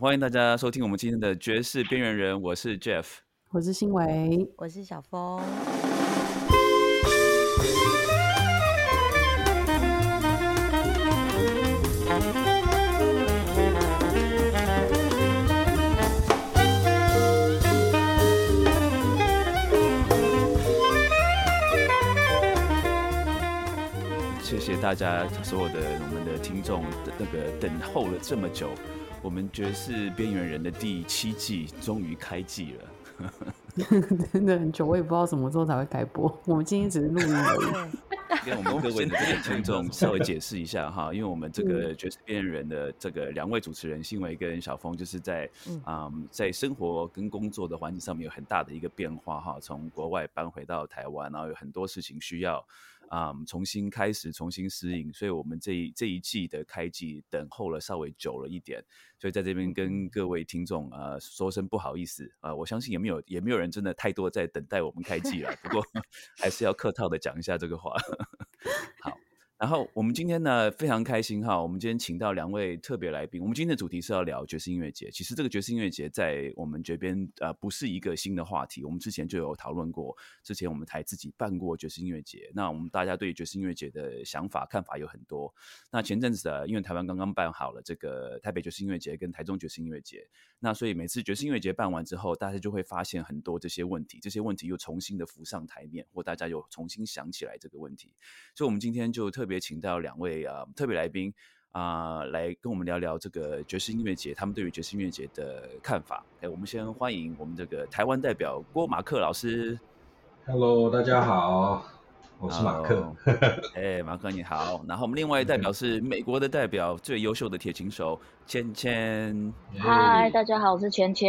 欢迎大家收听我们今天的爵士边缘人，我是 Jeff，我是新维，我是小峰。谢谢大家所有的我们的听众的那个等候了这么久，我们爵士边缘人的第七季终于开季了。真的很久，我也不知道什么时候才会开播。我们今天只是录音而已。跟我们各位的这个听众稍微解释一下哈，因为我们这个爵士边缘人的这个两位主持人，新维跟小峰，就是在啊在生活跟工作的环境上面有很大的一个变化哈，从国外搬回到台湾，然后有很多事情需要。啊，重新开始，重新适应，所以我们这一这一季的开季等候了稍微久了一点，所以在这边跟各位听众呃说声不好意思啊，我相信也没有也没有人真的太多在等待我们开季了，不过 还是要客套的讲一下这个话，好。然后我们今天呢非常开心哈，我们今天请到两位特别来宾。我们今天的主题是要聊爵士音乐节。其实这个爵士音乐节在我们这边呃不是一个新的话题，我们之前就有讨论过。之前我们台自己办过爵士音乐节，那我们大家对爵士音乐节的想法看法有很多。那前阵子的，因为台湾刚刚办好了这个台北爵士音乐节跟台中爵士音乐节，那所以每次爵士音乐节办完之后，大家就会发现很多这些问题，这些问题又重新的浮上台面，或大家又重新想起来这个问题。所以我们今天就特别请到两位啊特别来宾啊，来跟我们聊聊这个爵士音乐节，他们对于爵士音乐节的看法。哎，我们先欢迎我们这个台湾代表郭马克老师。Hello，大家好，我是马克。哎，马克你好。然后我们另外代表是美国的代表，最优秀的铁琴手芊芊。嗨，大家好，我是芊芊。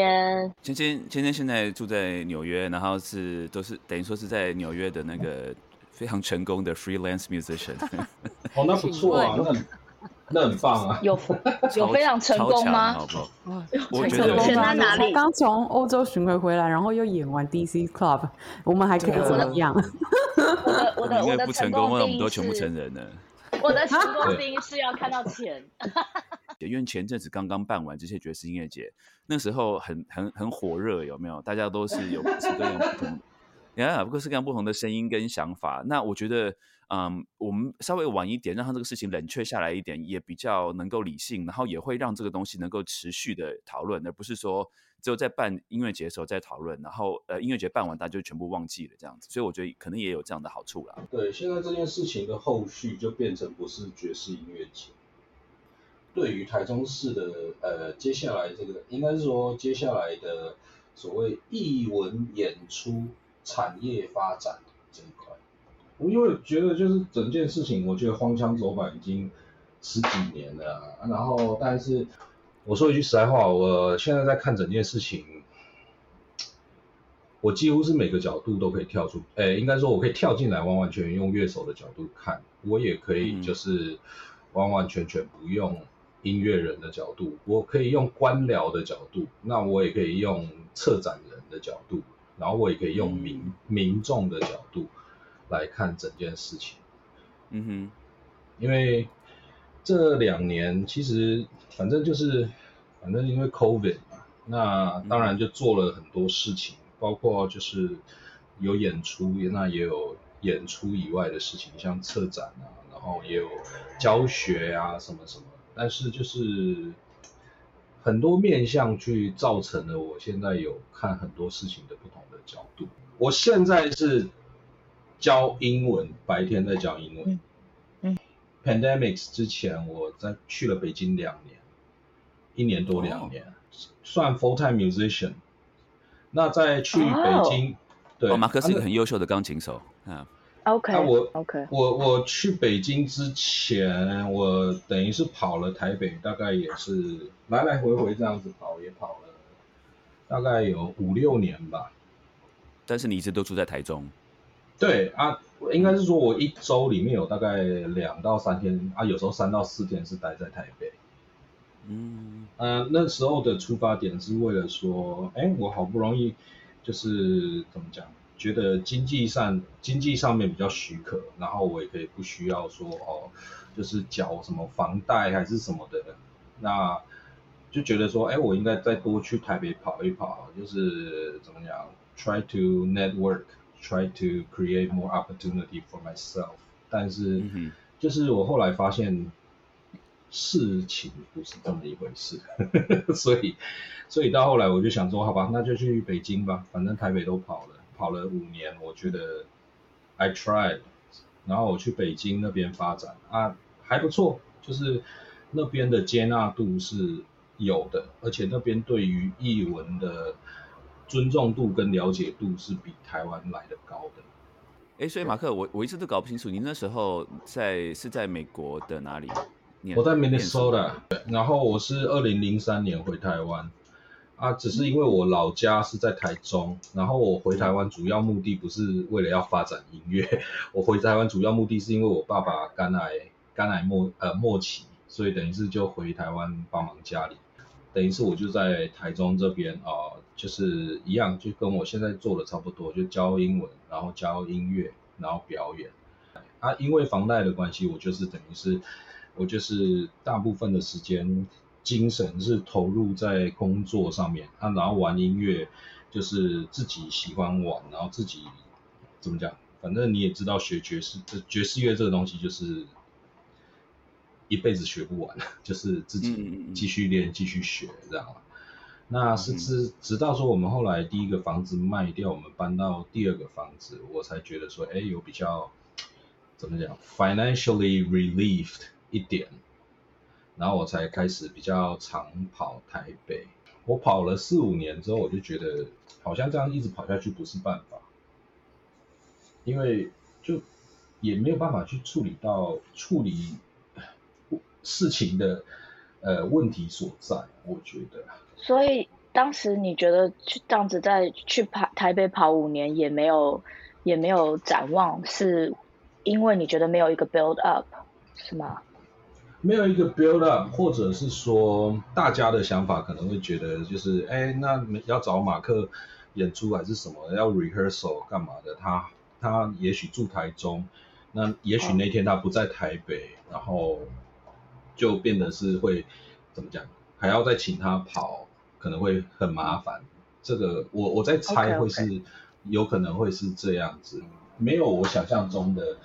芊芊，芊芊现在住在纽约，然后是都是等于说是在纽约的那个。非常成功的 freelance musician，哦，那不错啊，那那很棒啊，有 有非常成功吗？好不好？我觉得成在哪里？刚从欧洲巡回回来，然后又演完 DC Club，我们还可以怎么样？我的 我的我的不成功，我们都全部成人了。我的成功定义是要看到钱。因为前阵子刚刚办完这些爵士音乐节，那时候很很很火热，有没有？大家都是有各式各样不同。呀，各式各样不同的声音跟想法。那我觉得，嗯，我们稍微晚一点，让他这个事情冷却下来一点，也比较能够理性，然后也会让这个东西能够持续的讨论，而不是说只有在办音乐节的时候在讨论，然后呃音乐节办完大家就全部忘记了这样子。所以我觉得可能也有这样的好处啦。对，现在这件事情的后续就变成不是爵士音乐节。对于台中市的呃接下来这个，应该是说接下来的所谓艺文演出。产业发展这一块，我因为觉得就是整件事情，我觉得荒腔走板已经十几年了。然后，但是我说一句实在话，我现在在看整件事情，我几乎是每个角度都可以跳出，哎，应该说我可以跳进来，完完全全用乐手的角度看，我也可以就是完完全全不用音乐人的角度，我可以用官僚的角度，那我也可以用策展人的角度。然后我也可以用民民众的角度来看整件事情，嗯哼，因为这两年其实反正就是反正因为 COVID 嘛，那当然就做了很多事情，包括就是有演出，那也有演出以外的事情，像策展啊，然后也有教学啊什么什么，但是就是。很多面向去造成了，我现在有看很多事情的不同的角度。我现在是教英文，白天在教英文。嗯。Pandemics 之前，我在去了北京两年，一年多两年，算 full time musician。那在去北京，对，马克是一个很优秀的钢琴手啊。OK，那我 OK，我我去北京之前，我等于是跑了台北，大概也是来来回回这样子跑，也跑了大概有五六年吧。但是你一直都住在台中？对啊，应该是说我一周里面有大概两到三天啊，有时候三到四天是待在台北。嗯，呃，那时候的出发点是为了说，哎，我好不容易就是怎么讲？觉得经济上经济上面比较许可，然后我也可以不需要说哦，就是缴什么房贷还是什么的。那就觉得说，哎，我应该再多去台北跑一跑，就是怎么讲，try to network，try to create more opportunity for myself。但是，就是我后来发现事情不是这么一回事，所以，所以到后来我就想说，好吧，那就去北京吧，反正台北都跑了，跑了五年，我觉得 I tried，然后我去北京那边发展啊，还不错，就是那边的接纳度是。有的，而且那边对于译文的尊重度跟了解度是比台湾来的高的。哎，所以马克，我我一直都搞不清楚，您那时候在是在美国的哪里？我在 Minnesota，然后我是二零零三年回台湾啊，只是因为我老家是在台中，然后我回台湾主要目的不是为了要发展音乐，我回台湾主要目的是因为我爸爸肝癌肝癌末呃末期，所以等于是就回台湾帮忙家里。等于是我就在台中这边啊，就是一样，就跟我现在做的差不多，就教英文，然后教音乐，然后表演。啊，因为房贷的关系，我就是等于是，我就是大部分的时间精神是投入在工作上面。啊，然后玩音乐，就是自己喜欢玩，然后自己怎么讲，反正你也知道，学爵士，爵士乐这个东西就是。一辈子学不完，就是自己继续练、继续学，这样。那是直直到说我们后来第一个房子卖掉，我们搬到第二个房子，我才觉得说，哎，有比较怎么讲，financially relieved 一点，然后我才开始比较常跑台北。我跑了四五年之后，我就觉得好像这样一直跑下去不是办法，因为就也没有办法去处理到处理。事情的呃问题所在，我觉得。所以当时你觉得去这样子再去跑台北跑五年也没有也没有展望，是因为你觉得没有一个 build up 是吗？没有一个 build up，或者是说大家的想法可能会觉得就是哎，那要找马克演出还是什么要 rehearsal 干嘛的？他他也许住台中，那也许那天他不在台北，然后。就变得是会怎么讲，还要再请他跑，可能会很麻烦。这个我我在猜会是有可能会是这样子，没有我想象中的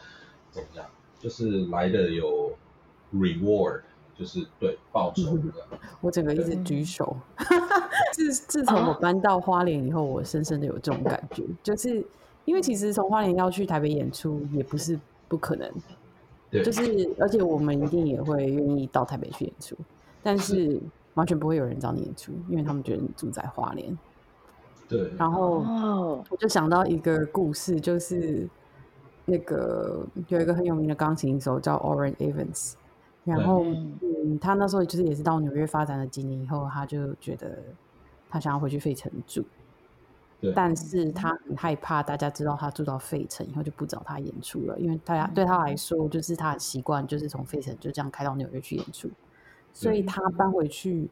怎么样，就是来的有 reward，就是对报酬的。我整个一直举手，自自从我搬到花莲以后，我深深的有这种感觉，就是因为其实从花莲要去台北演出也不是不可能。对就是，而且我们一定也会愿意到台北去演出，但是完全不会有人找你演出，因为他们觉得你住在花莲。对。然后我就想到一个故事，就是那个有一个很有名的钢琴手叫 Oren Evans，然后嗯，他那时候就是也是到纽约发展了几年以后，他就觉得他想要回去费城住。但是他很害怕大家知道他住到费城以后就不找他演出了，因为大家对他来说就是他的习惯就是从费城就这样开到纽约去演出，所以他搬回去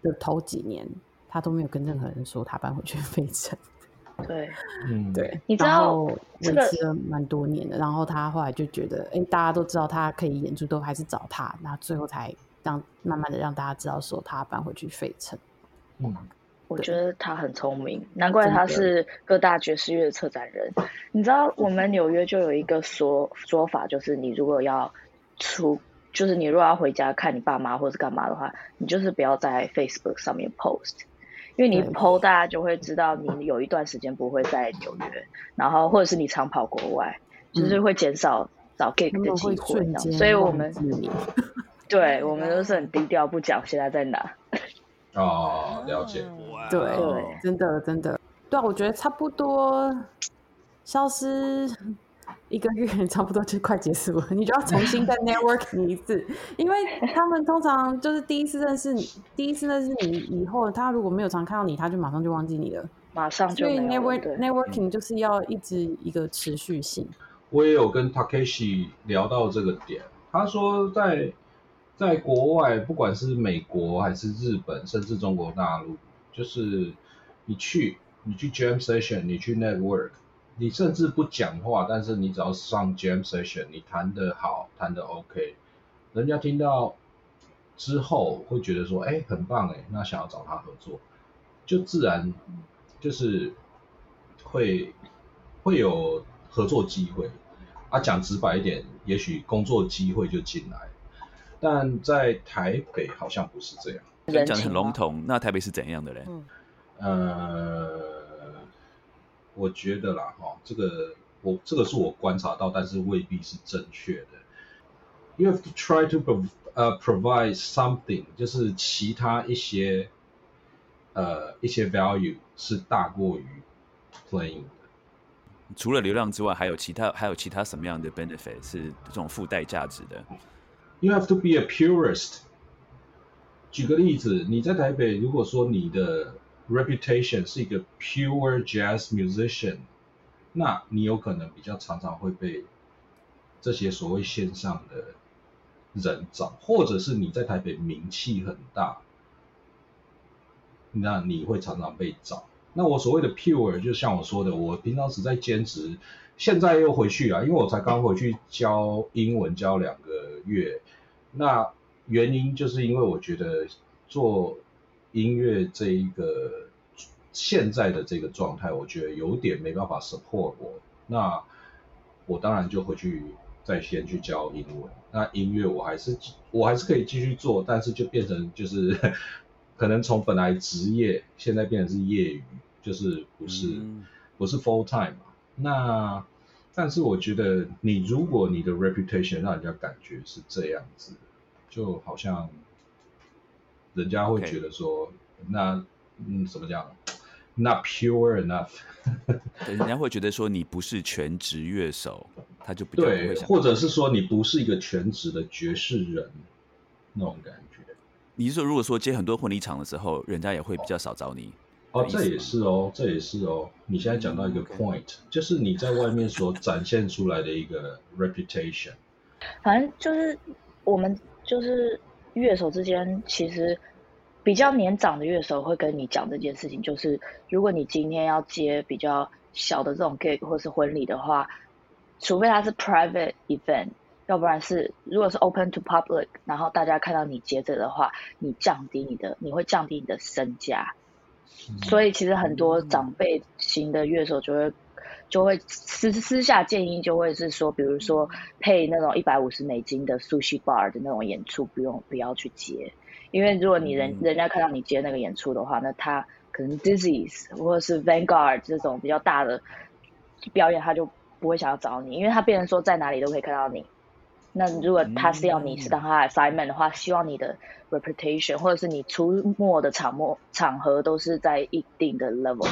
的头几年他都没有跟任何人说他搬回去费城。对，嗯，对，你知道维持了蛮多年的，然后他后来就觉得，哎，大家都知道他可以演出，都还是找他，然后最后才让慢慢的让大家知道说他搬回去费城。嗯。我觉得他很聪明，难怪他是各大爵士乐的策展人。你知道，我们纽约就有一个说说法，就是你如果要出，就是你如果要回家看你爸妈或者干嘛的话，你就是不要在 Facebook 上面 post，因为你 post 大家就会知道你有一段时间不会在纽约，然后或者是你常跑国外，就是会减少找 gig 的机会。所以我们对我们都是很低调，不讲现在在哪。哦，了解。对，真的真的，对啊，我觉得差不多消失一个月，差不多就快结束了。你就要重新再 network 一次，因为他们通常就是第一次认识你，第一次认识你以后，他如果没有常看到你，他就马上就忘记你了，马上就。所以 network networking 就是要一直一个持续性。我也有跟 Takeshi 聊到这个点，他说在。在国外，不管是美国还是日本，甚至中国大陆，就是你去，你去 jam session，你去 network，你甚至不讲话，但是你只要上 jam session，你弹得好，弹得 OK，人家听到之后会觉得说，哎，很棒哎，那想要找他合作，就自然就是会会有合作机会。啊，讲直白一点，也许工作机会就进来，但在台北好像不是这样。讲的很笼统，那台北是怎样的嘞？呃，我觉得啦，哈，这个我这个是我观察到，但是未必是正确的。You have to try to 呃 provide something，就是其他一些呃一些 value 是大过于 playing 的。除了流量之外，还有其他还有其他什么样的 benefit 是这种附带价值的？You have to be a purist。举个例子，你在台北，如果说你的 reputation 是一个 pure jazz musician，那你有可能比较常常会被这些所谓线上的人找，或者是你在台北名气很大，那你会常常被找。那我所谓的 pure，就像我说的，我平常只在兼职，现在又回去了，因为我才刚回去教英文教两个月。那原因就是因为我觉得做音乐这一个现在的这个状态，我觉得有点没办法 support 我。那我当然就回去再先去教英文。那音乐我还是我还是可以继续做，但是就变成就是可能从本来职业现在变成是业余。就是不是不是 full time 嘛？那但是我觉得你如果你的 reputation 让人家感觉是这样子，就好像人家会觉得说，那嗯怎么讲？Not pure enough。人家会觉得说你不是全职乐手，他就比较对，或者是说你不是一个全职的爵士人那种感觉。你是说如果说接很多婚礼场的时候，人家也会比较少找你？哦，这也是哦，这也是哦。你现在讲到一个 point，就是你在外面所展现出来的一个 reputation。反正就是我们就是乐手之间，其实比较年长的乐手会跟你讲这件事情，就是如果你今天要接比较小的这种 gig 或是婚礼的话，除非它是 private event，要不然是如果是 open to public，然后大家看到你接着的话，你降低你的，你会降低你的身价。所以其实很多长辈型的乐手就会就会私私下建议，就会是说，比如说配那种一百五十美金的 sushi bar 的那种演出，不用不要去接，因为如果你人人家看到你接那个演出的话，那他可能 disease 或者是 vanguard 这种比较大的表演，他就不会想要找你，因为他变成说在哪里都可以看到你。那如果他是要你是当他 assignment 的话，希望你的 reputation 或者是你出没的场末场合都是在一定的 level。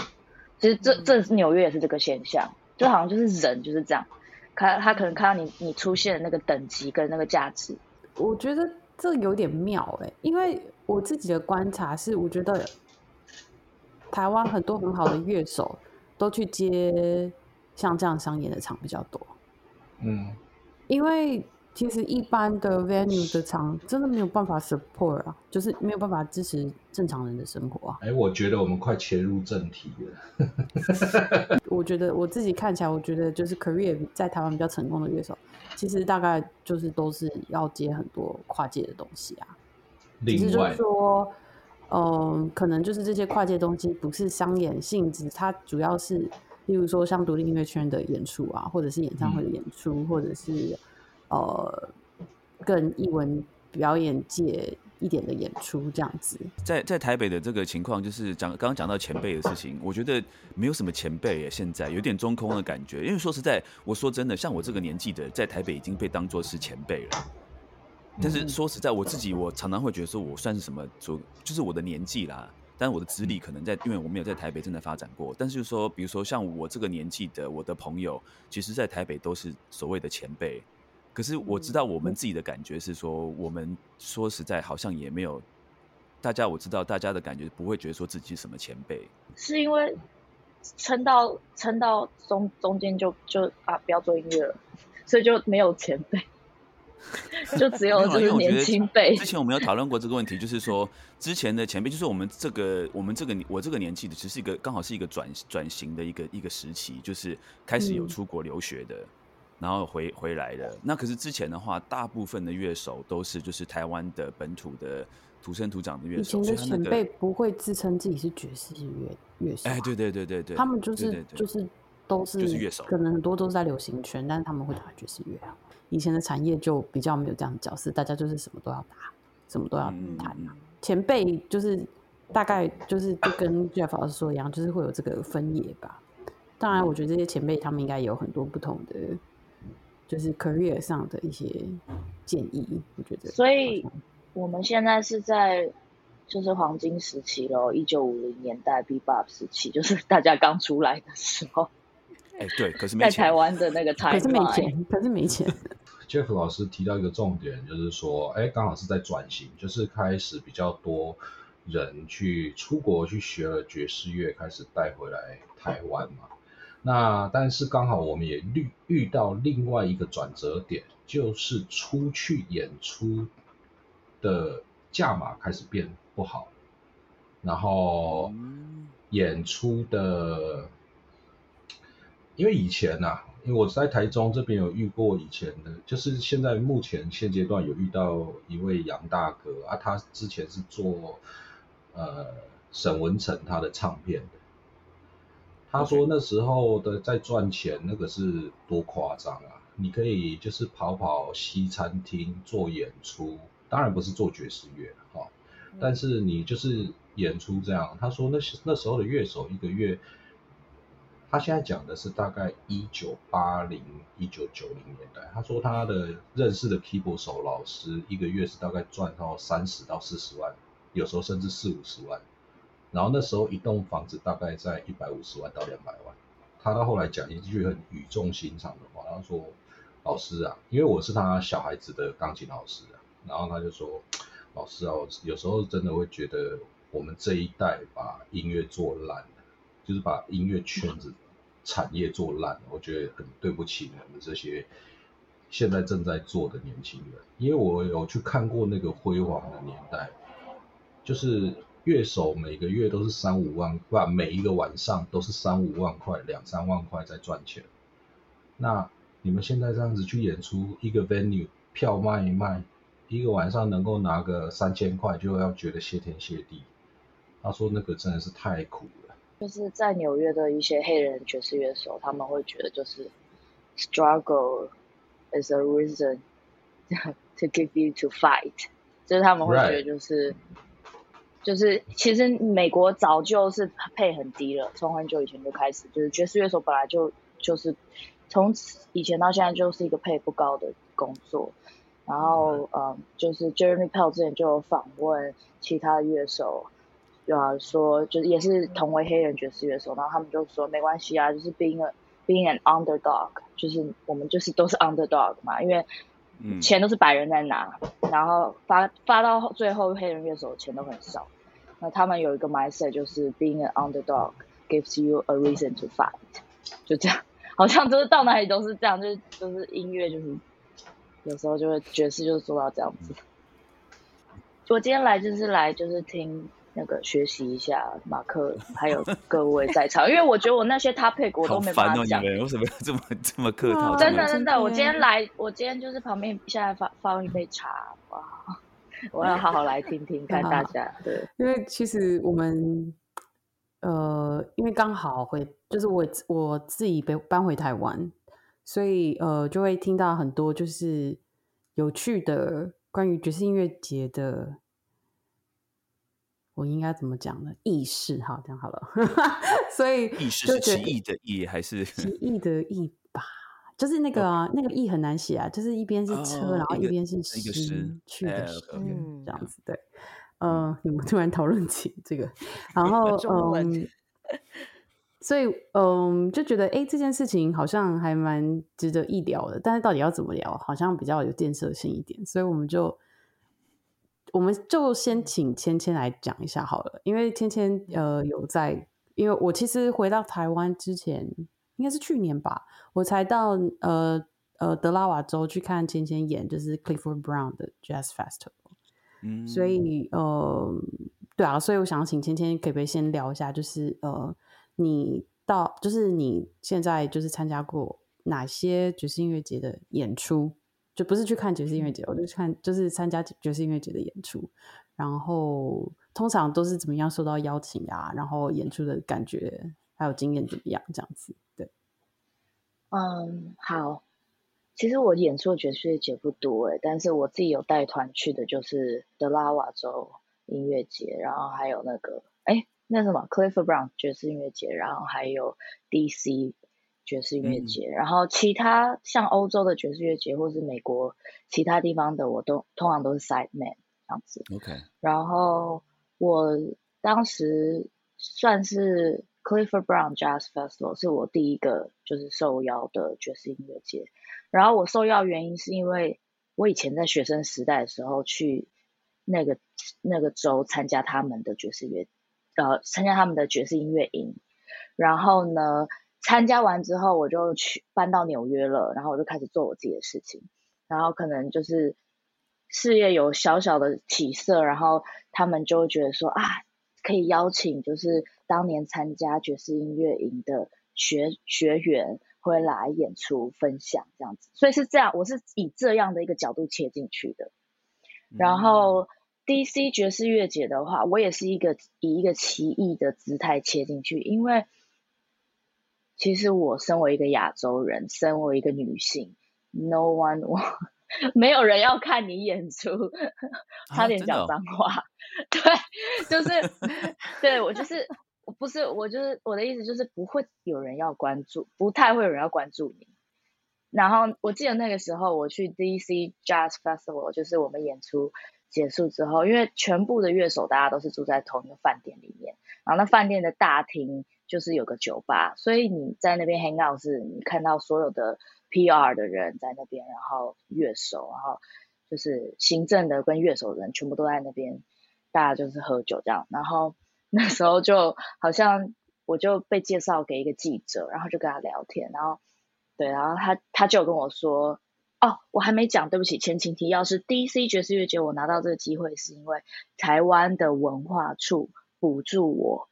其实这这纽约也是这个现象，就好像就是人就是这样，他他可能看到你你出现的那个等级跟那个价值。我觉得这有点妙哎，因为我自己的观察是，我觉得台湾很多很好的乐手都去接像这样商演的场比较多。嗯，因为。其实一般的 venue 的场真的没有办法 support 啊，就是没有办法支持正常人的生活啊。哎，我觉得我们快切入正题了。我觉得我自己看起来，我觉得就是 career 在台湾比较成功的乐手，其实大概就是都是要接很多跨界的东西啊。只是就是说，嗯，可能就是这些跨界东西不是商演性质，它主要是，例如说像独立音乐圈的演出啊，或者是演唱会的演出，或者是。呃，更艺文表演界一点的演出这样子，在在台北的这个情况，就是讲刚刚讲到前辈的事情，我觉得没有什么前辈耶，现在有点中空的感觉。因为说实在，我说真的，像我这个年纪的，在台北已经被当做是前辈了。但是说实在，我自己我常常会觉得说，我算是什么，就就是我的年纪啦。但是我的资历可能在，因为我没有在台北正在发展过。但是就说，比如说像我这个年纪的，我的朋友，其实在台北都是所谓的前辈。可是我知道我们自己的感觉是说，我们说实在好像也没有大家，我知道大家的感觉不会觉得说自己是什么前辈，是因为撑到撑到中中间就就啊不要做音乐了，所以就没有前辈，就只 有就是年轻辈。之前我们有讨论过这个问题，就是说之前的前辈，就是我们这个我们这个我这个年纪的，其实是一个刚好是一个转转型的一个一个时期，就是开始有出国留学的。然后回回来了。那可是之前的话，大部分的乐手都是就是台湾的本土的土生土长的乐手。以前的前辈不会自称自己是爵士乐乐手。哎，对对对对对，他们就是就是都是就是乐手，可能很多都是在流行圈，但是他们会打爵士乐啊。以前的产业就比较没有这样的角色，大家就是什么都要打，什么都要弹。前辈就是大概就是就跟 Jeff 老师说一样，就是会有这个分野吧。当然，我觉得这些前辈他们应该有很多不同的，就是 career 上的一些建议。我觉得，所以我们现在是在就是黄金时期喽，一九五零年代 B Bop 时期，就是大家刚出来的时候。哎，对，可是没在台湾的那个台，可是没钱，可是没钱。Jeff 老师提到一个重点，就是说，哎，刚好是在转型，就是开始比较多人去出国去学了爵士乐，开始带回来台湾嘛。那但是刚好我们也遇遇到另外一个转折点，就是出去演出的价码开始变不好，然后演出的，因为以前呐，因为我在台中这边有遇过以前的，就是现在目前现阶段有遇到一位杨大哥啊，他之前是做呃沈文成他的唱片的。他说那时候的在赚钱，那个是多夸张啊！你可以就是跑跑西餐厅做演出，当然不是做爵士乐哈，但是你就是演出这样。他说那那时候的乐手一个月，他现在讲的是大概一九八零一九九零年代。他说他的认识的 keyboard 手老师一个月是大概赚到三十到四十万，有时候甚至四五十万。然后那时候一栋房子大概在一百五十万到两百万。他到后来讲一句很语重心长的话，他说：“老师啊，因为我是他小孩子的钢琴老师啊。”然后他就说：“老师啊，我有时候真的会觉得我们这一代把音乐做烂了，就是把音乐圈子产业做烂，我觉得很对不起你们这些现在正在做的年轻人，因为我有去看过那个辉煌的年代，就是。”乐手每个月都是三五万，不，每一个晚上都是三五万块，两三万块在赚钱。那你们现在这样子去演出，一个 venue 票卖一卖，一个晚上能够拿个三千块，就要觉得谢天谢地。他说那个真的是太苦了。就是在纽约的一些黑人爵士乐手，他们会觉得就是 struggle is a reason to give you to fight，就是他们会觉得就是。就是其实美国早就是配很低了，从很久以前就开始，就是爵士乐手本来就就是从以前到现在就是一个配不高的工作。然后嗯，就是 Jeremy Pell 之前就有访问其他乐手，啊说就是也是同为黑人爵士乐手，然后他们就说没关系啊，就是 being a being an underdog，就是我们就是都是 underdog 嘛，因为。钱都是白人在拿，然后发发到最后，黑人乐手钱都很少。那他们有一个 mindset，就是 being an underdog gives you a reason to fight，就这样，好像就是到哪里都是这样，就是就是音乐就是有时候就会爵士就是做到这样子。我今天来就是来就是听。那个学习一下马克，还有各位在场，因为我觉得我那些 topic 我都没办法讲。为什么要这么这么客套？真的真的，我今天来，我今天就是旁边现在放放一杯茶，哇！我要好好来听听 看大家。对，因为其实我们呃，因为刚好回，就是我我自己被搬回台湾，所以呃，就会听到很多就是有趣的关于爵士音乐节的。我应该怎么讲呢？意识哈，这样好了。所以意识是奇异的异还是奇异的异吧？就是那个那个异很难写啊，就是一边是车，然后一边是诗去的诗，这样子对。嗯，你们突然讨论起这个，然后嗯，所以嗯，就觉得哎，这件事情好像还蛮值得一聊的，但是到底要怎么聊，好像比较有建设性一点，所以我们就。我们就先请芊芊来讲一下好了，因为芊芊呃有在，因为我其实回到台湾之前，应该是去年吧，我才到呃呃德拉瓦州去看芊芊演，就是 Clifford Brown 的 Jazz Festival，嗯，所以呃对啊，所以我想请芊芊可不可以先聊一下，就是呃你到就是你现在就是参加过哪些爵士音乐节的演出，就不是去看爵士音乐节，我就看就是参加爵士音乐节的演出，然后通常都是怎么样受到邀请啊，然后演出的感觉还有经验怎么样这样子，对。嗯，好。其实我演出的爵士乐节不多诶，但是我自己有带团去的，就是德拉瓦州音乐节，然后还有那个哎，那什么 Clifford Brown 爵士音乐节，然后还有 DC 爵士音乐节，然后其他像欧洲的爵士乐节或是美国其他地方的，我都通常都是 side man 这样子。OK。然后我当时算是 Clifford Brown Jazz Festival 是我第一个就是受邀的爵士音乐节。然后我受邀原因是因为我以前在学生时代的时候去那个那个州参加他们的爵士乐，呃，参加他们的爵士音乐营。然后呢，参加完之后我就去搬到纽约了，然后我就开始做我自己的事情。然后可能就是事业有小小的起色，然后他们就觉得说啊，可以邀请就是当年参加爵士音乐营的学学员。会来演出分享这样子，所以是这样，我是以这样的一个角度切进去的。然后 DC 爵士乐节的话，我也是一个以一个奇异的姿态切进去，因为其实我身为一个亚洲人，身为一个女性，No one 我 没有人要看你演出，差点讲脏话，对，就是对我就是。我不是，我就是我的意思就是不会有人要关注，不太会有人要关注你。然后我记得那个时候我去 DC Jazz Festival，就是我们演出结束之后，因为全部的乐手大家都是住在同一个饭店里面，然后那饭店的大厅就是有个酒吧，所以你在那边 hang out 是你看到所有的 PR 的人在那边，然后乐手，然后就是行政的跟乐手的人全部都在那边，大家就是喝酒这样，然后。那时候就好像我就被介绍给一个记者，然后就跟他聊天，然后对，然后他他就跟我说，哦，我还没讲，对不起，前情提要是 DC 爵士乐节，我拿到这个机会是因为台湾的文化处补助我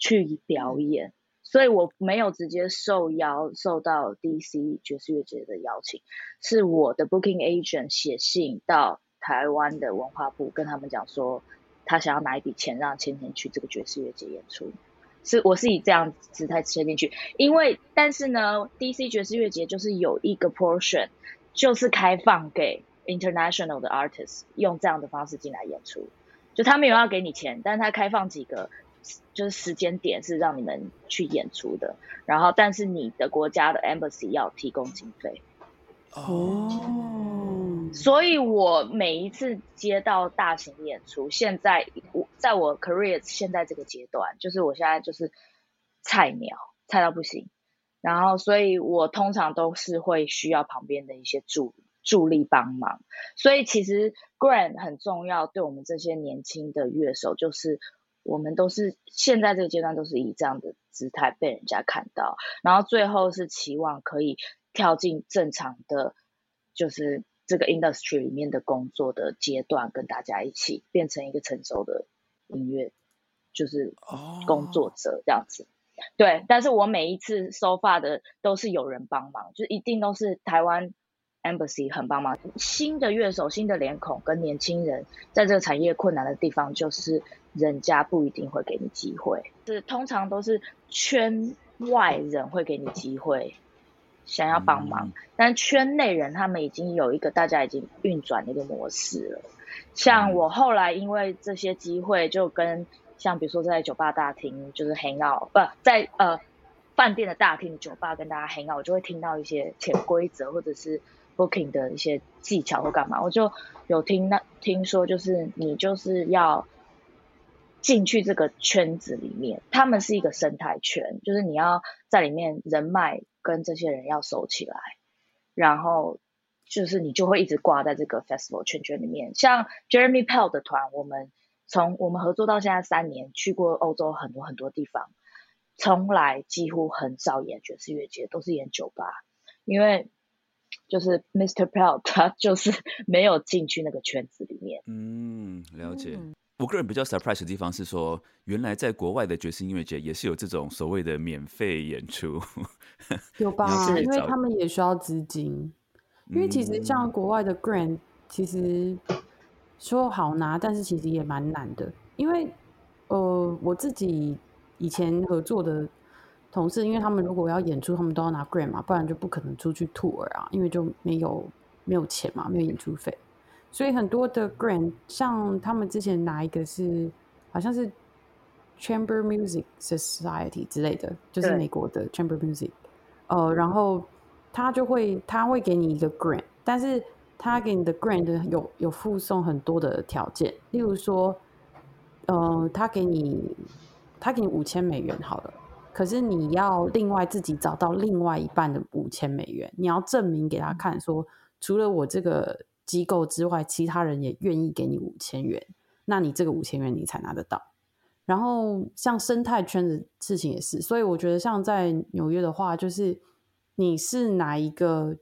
去表演，所以我没有直接受邀受到 DC 爵士乐节的邀请，是我的 booking agent 写信到台湾的文化部跟他们讲说。他想要拿一笔钱让千千去这个爵士乐节演出，是我是以这样姿态切进去，因为但是呢，DC 爵士乐节就是有一个 portion 就是开放给 international 的 artists 用这样的方式进来演出，就他没有要给你钱，但是他开放几个就是时间点是让你们去演出的，然后但是你的国家的 embassy 要提供经费。哦，所以我每一次接到大型演出，现在我在我 career 现在这个阶段，就是我现在就是菜鸟，菜到不行。然后，所以我通常都是会需要旁边的一些助助力帮忙。所以其实 grant 很重要，对我们这些年轻的乐手，就是我们都是现在这个阶段都是以这样的姿态被人家看到，然后最后是期望可以。跳进正常的，就是这个 industry 里面的工作的阶段，跟大家一起变成一个成熟的音乐，就是工作者这样子。对，但是我每一次收发的都是有人帮忙，就一定都是台湾 embassy 很帮忙。新的乐手、新的脸孔跟年轻人，在这个产业困难的地方，就是人家不一定会给你机会，是通常都是圈外人会给你机会。想要帮忙，但圈内人他们已经有一个大家已经运转的一个模式了。像我后来因为这些机会，就跟像比如说在酒吧大厅就是 hang out，不在呃饭店的大厅酒吧跟大家 hang out，我就会听到一些潜规则或者是 booking 的一些技巧或干嘛，我就有听那听说就是你就是要进去这个圈子里面，他们是一个生态圈，就是你要在里面人脉。跟这些人要熟起来，然后就是你就会一直挂在这个 festival 圈圈里面。像 Jeremy Pell 的团，我们从我们合作到现在三年，去过欧洲很多很多地方，从来几乎很少演爵士乐节，都是演酒吧，因为就是 Mr. Pell 他就是 没有进去那个圈子里面。嗯，了解。我个人比较 surprise 的地方是说，原来在国外的爵士音乐节也是有这种所谓的免费演出，有吧？因为他们也需要资金。因为其实像国外的 grant，其实说好拿，但是其实也蛮难的。因为呃，我自己以前合作的同事，因为他们如果要演出，他们都要拿 grant 嘛，不然就不可能出去 tour 啊，因为就没有没有钱嘛，没有演出费。所以很多的 grant，像他们之前拿一个是好像是 Chamber Music Society 之类的，就是美国的 Chamber Music，呃，然后。他就会，他会给你一个 grant，但是他给你的 grant 有有附送很多的条件，例如说，呃，他给你，他给你五千美元好了，可是你要另外自己找到另外一半的五千美元，你要证明给他看，说除了我这个机构之外，其他人也愿意给你五千元，那你这个五千元你才拿得到。然后像生态圈的事情也是，所以我觉得像在纽约的话，就是。你是哪一个？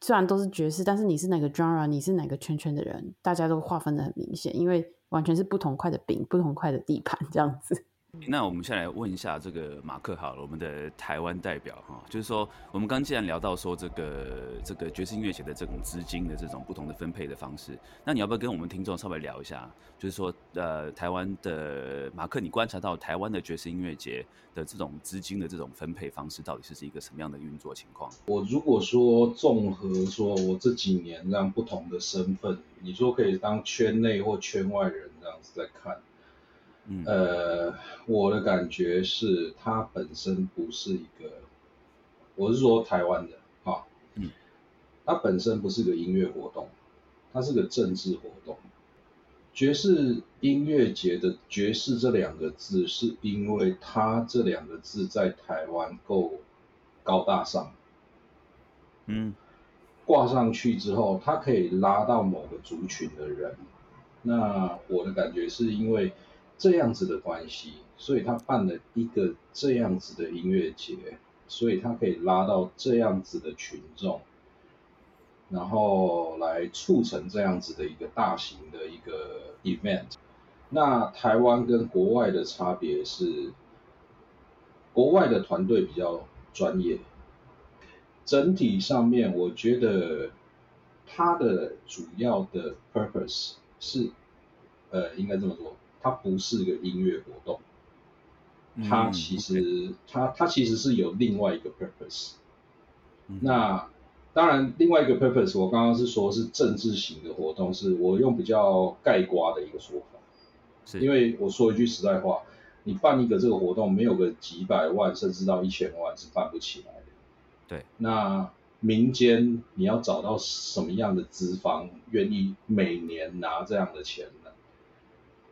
虽然都是爵士，但是你是哪个 genre？你是哪个圈圈的人？大家都划分的很明显，因为完全是不同块的饼，不同块的地盘这样子。那我们先来问一下这个马克好了，我们的台湾代表哈，就是说我们刚既然聊到说这个这个爵士音乐节的这种资金的这种不同的分配的方式，那你要不要跟我们听众稍微聊一下？就是说呃，台湾的马克，你观察到台湾的爵士音乐节的这种资金的这种分配方式，到底是是一个什么样的运作情况？我如果说综合说我这几年让不同的身份，你说可以当圈内或圈外人这样子在看。呃，我的感觉是，它本身不是一个，我是说台湾的啊，嗯，它本身不是个音乐活动，它是个政治活动。爵士音乐节的“爵士”这两个字，是因为它这两个字在台湾够高大上，嗯，挂上去之后，它可以拉到某个族群的人。那我的感觉是因为。这样子的关系，所以他办了一个这样子的音乐节，所以他可以拉到这样子的群众，然后来促成这样子的一个大型的一个 event。那台湾跟国外的差别是，国外的团队比较专业，整体上面我觉得它的主要的 purpose 是，呃，应该这么说。它不是个音乐活动，它其实它它其实是有另外一个 purpose。那当然，另外一个 purpose，我刚刚是说是政治型的活动，是我用比较概括的一个说法。是，因为我说一句实在话，你办一个这个活动，没有个几百万甚至到一千万是办不起来的。对，那民间你要找到什么样的资方愿意每年拿这样的钱？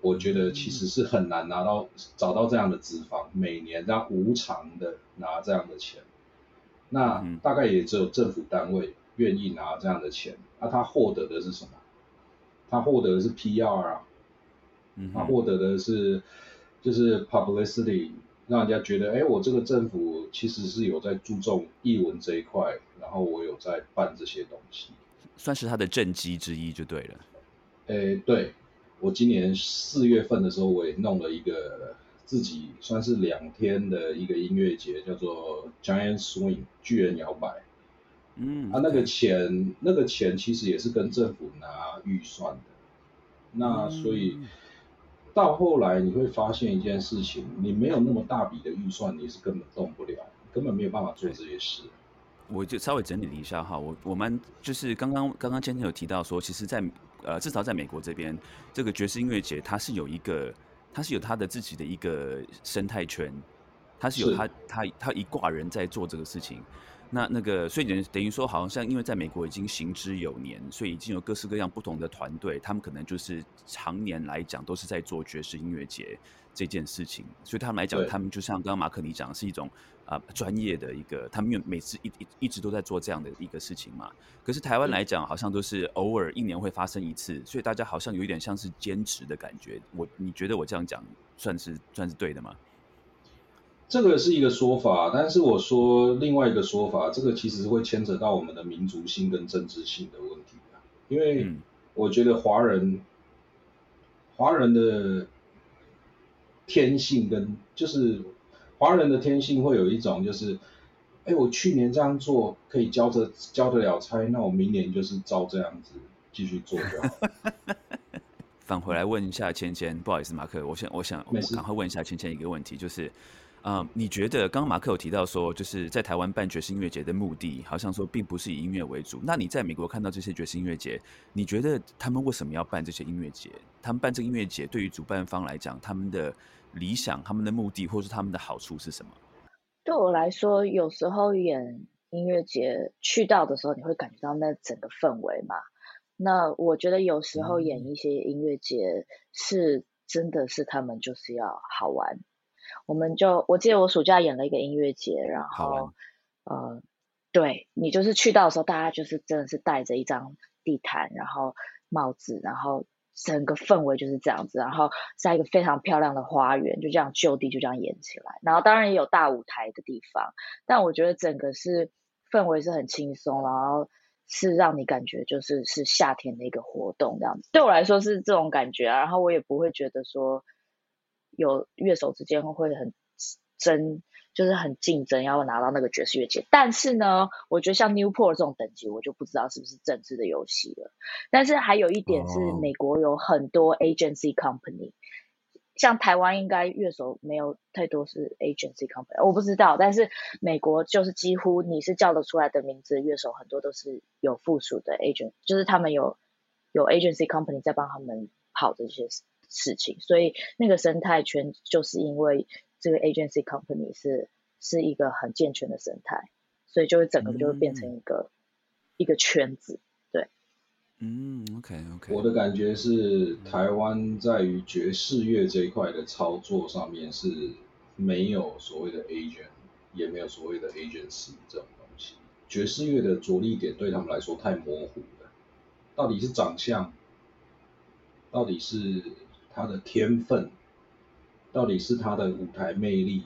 我觉得其实是很难拿到找到这样的资方，每年这样无偿的拿这样的钱，那大概也只有政府单位愿意拿这样的钱。那他获得的是什么？他获得的是 PR 啊，他获得的是就是 publicity，让人家觉得，哎，我这个政府其实是有在注重译文这一块，然后我有在办这些东西，算是他的政绩之一就对了。哎，对。我今年四月份的时候，我也弄了一个自己算是两天的一个音乐节，叫做 Giant Swing 巨人摇摆。嗯，啊，那个钱，那个钱其实也是跟政府拿预算的。那所以到后来你会发现一件事情，你没有那么大笔的预算，你是根本动不了，根本没有办法做这些事。我就稍微整理了一下哈，我我们就是刚刚刚刚今天有提到说，其实，在呃至少在美国这边，这个爵士音乐节它是有一个，它是有它的自己的一个生态圈，它是有它它它一挂人在做这个事情。那那个，所以等等于说，好像像因为在美国已经行之有年，所以已经有各式各样不同的团队，他们可能就是常年来讲都是在做爵士音乐节这件事情，所以他们来讲，他们就像刚刚马克你讲，是一种啊专业的一个，他们每次一一一直都在做这样的一个事情嘛。可是台湾来讲，好像都是偶尔一年会发生一次，所以大家好像有一点像是兼职的感觉。我你觉得我这样讲算是算是对的吗？这个是一个说法，但是我说另外一个说法，这个其实会牵扯到我们的民族性跟政治性的问题啊。因为我觉得华人华人的天性跟就是华人的天性会有一种就是，哎，我去年这样做可以交得交得了差，那我明年就是照这样子继续做就好。返回来问一下芊芊，不好意思，马克，我想我想我赶快问一下芊芊一个问题，就是。啊，你觉得刚刚马克有提到说，就是在台湾办爵士音乐节的目的，好像说并不是以音乐为主。那你在美国看到这些爵士音乐节，你觉得他们为什么要办这些音乐节？他们办这个音乐节对于主办方来讲，他们的理想、他们的目的，或是他们的好处是什么？对我来说，有时候演音乐节去到的时候，你会感觉到那整个氛围嘛。那我觉得有时候演一些音乐节，是真的是他们就是要好玩。我们就我记得我暑假演了一个音乐节，然后呃，对你就是去到的时候，大家就是真的是带着一张地毯，然后帽子，然后整个氛围就是这样子，然后在一个非常漂亮的花园，就这样就地就这样演起来，然后当然也有大舞台的地方，但我觉得整个是氛围是很轻松，然后是让你感觉就是是夏天的一个活动这样子，对我来说是这种感觉啊，然后我也不会觉得说。有乐手之间会很争，就是很竞争，要拿到那个爵士乐节。但是呢，我觉得像 Newport 这种等级，我就不知道是不是政治的游戏了。但是还有一点是，美国有很多 agency company，像台湾应该乐手没有太多是 agency company，我不知道。但是美国就是几乎你是叫得出来的名字乐手，很多都是有附属的 agent，就是他们有有 agency company 在帮他们跑这些。事情，所以那个生态圈就是因为这个 agency company 是是一个很健全的生态，所以就会整个就会变成一个一个圈子，对。嗯，OK OK。我的感觉是台湾在于爵士乐这一块的操作上面是没有所谓的 agent，也没有所谓的 agency 这种东西。爵士乐的着力点对他们来说太模糊了，到底是长相，到底是。他的天分到底是他的舞台魅力，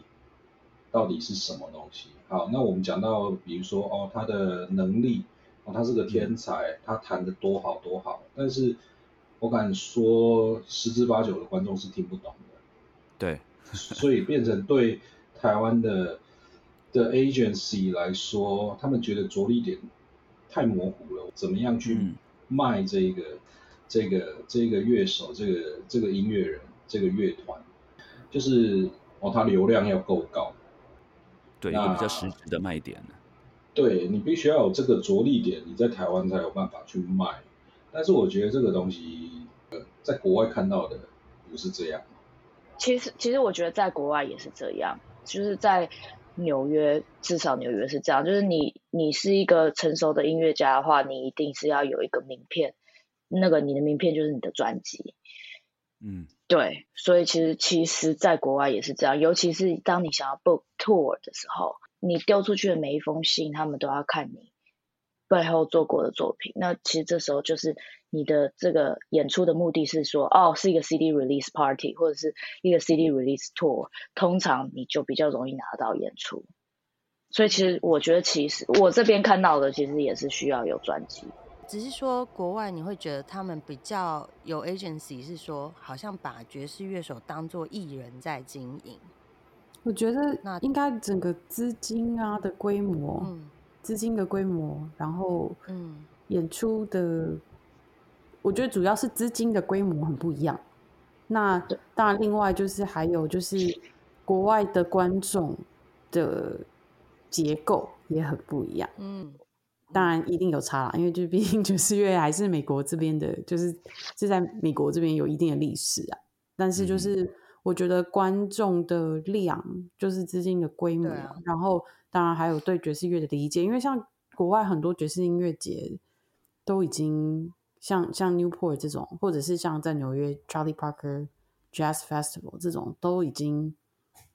到底是什么东西？好，那我们讲到，比如说哦，他的能力，哦，他是个天才，他弹的多好多好，但是我敢说十之八九的观众是听不懂的。对，所以变成对台湾的的 agency 来说，他们觉得着力点太模糊了，怎么样去卖这个？这个这个乐手，这个这个音乐人，这个乐团，就是哦，它流量要够高，对，一个比较实质的卖点对你必须要有这个着力点，你在台湾才有办法去卖。但是我觉得这个东西，在国外看到的不是这样。其实，其实我觉得在国外也是这样，就是在纽约，至少纽约是这样，就是你你是一个成熟的音乐家的话，你一定是要有一个名片。那个你的名片就是你的专辑，嗯，对，所以其实其实，在国外也是这样，尤其是当你想要 book tour 的时候，你丢出去的每一封信，他们都要看你背后做过的作品。那其实这时候就是你的这个演出的目的是说，哦，是一个 CD release party 或者是一个 CD release tour，通常你就比较容易拿到演出。所以其实我觉得，其实我这边看到的，其实也是需要有专辑。只是说，国外你会觉得他们比较有 agency，是说好像把爵士乐手当做艺人在经营。我觉得那应该整个资金啊的规模，资金的规模，然后嗯，演出的，我觉得主要是资金的规模很不一样。那当然，另外就是还有就是国外的观众的结构也很不一样。嗯。当然一定有差啦，因为就毕竟爵士乐还是美国这边的，就是是在美国这边有一定的历史啊。但是就是我觉得观众的量，就是资金的规模，然后当然还有对爵士乐的理解，因为像国外很多爵士音乐节都已经像像 Newport 这种，或者是像在纽约 Charlie Parker Jazz Festival 这种，都已经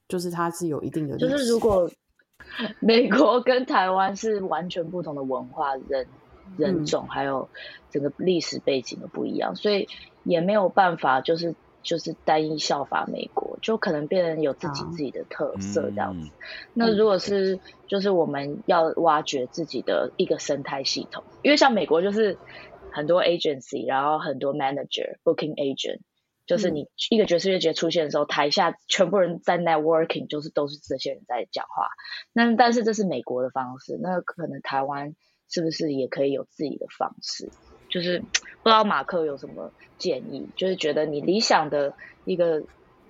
就是它是有一定的，就是如果。美国跟台湾是完全不同的文化、人人种，还有整个历史背景都不一样，所以也没有办法，就是就是单一效法美国，就可能变成有自己自己的特色这样子。那如果是就是我们要挖掘自己的一个生态系统，因为像美国就是很多 agency，然后很多 manager、booking agent，就是你一个爵士乐节出现的时候，台下全部人在 networking，就是都是这些人在讲话。那但是这是美国的方式，那可能台湾是不是也可以有自己的方式？就是不知道马克有什么建议，就是觉得你理想的一个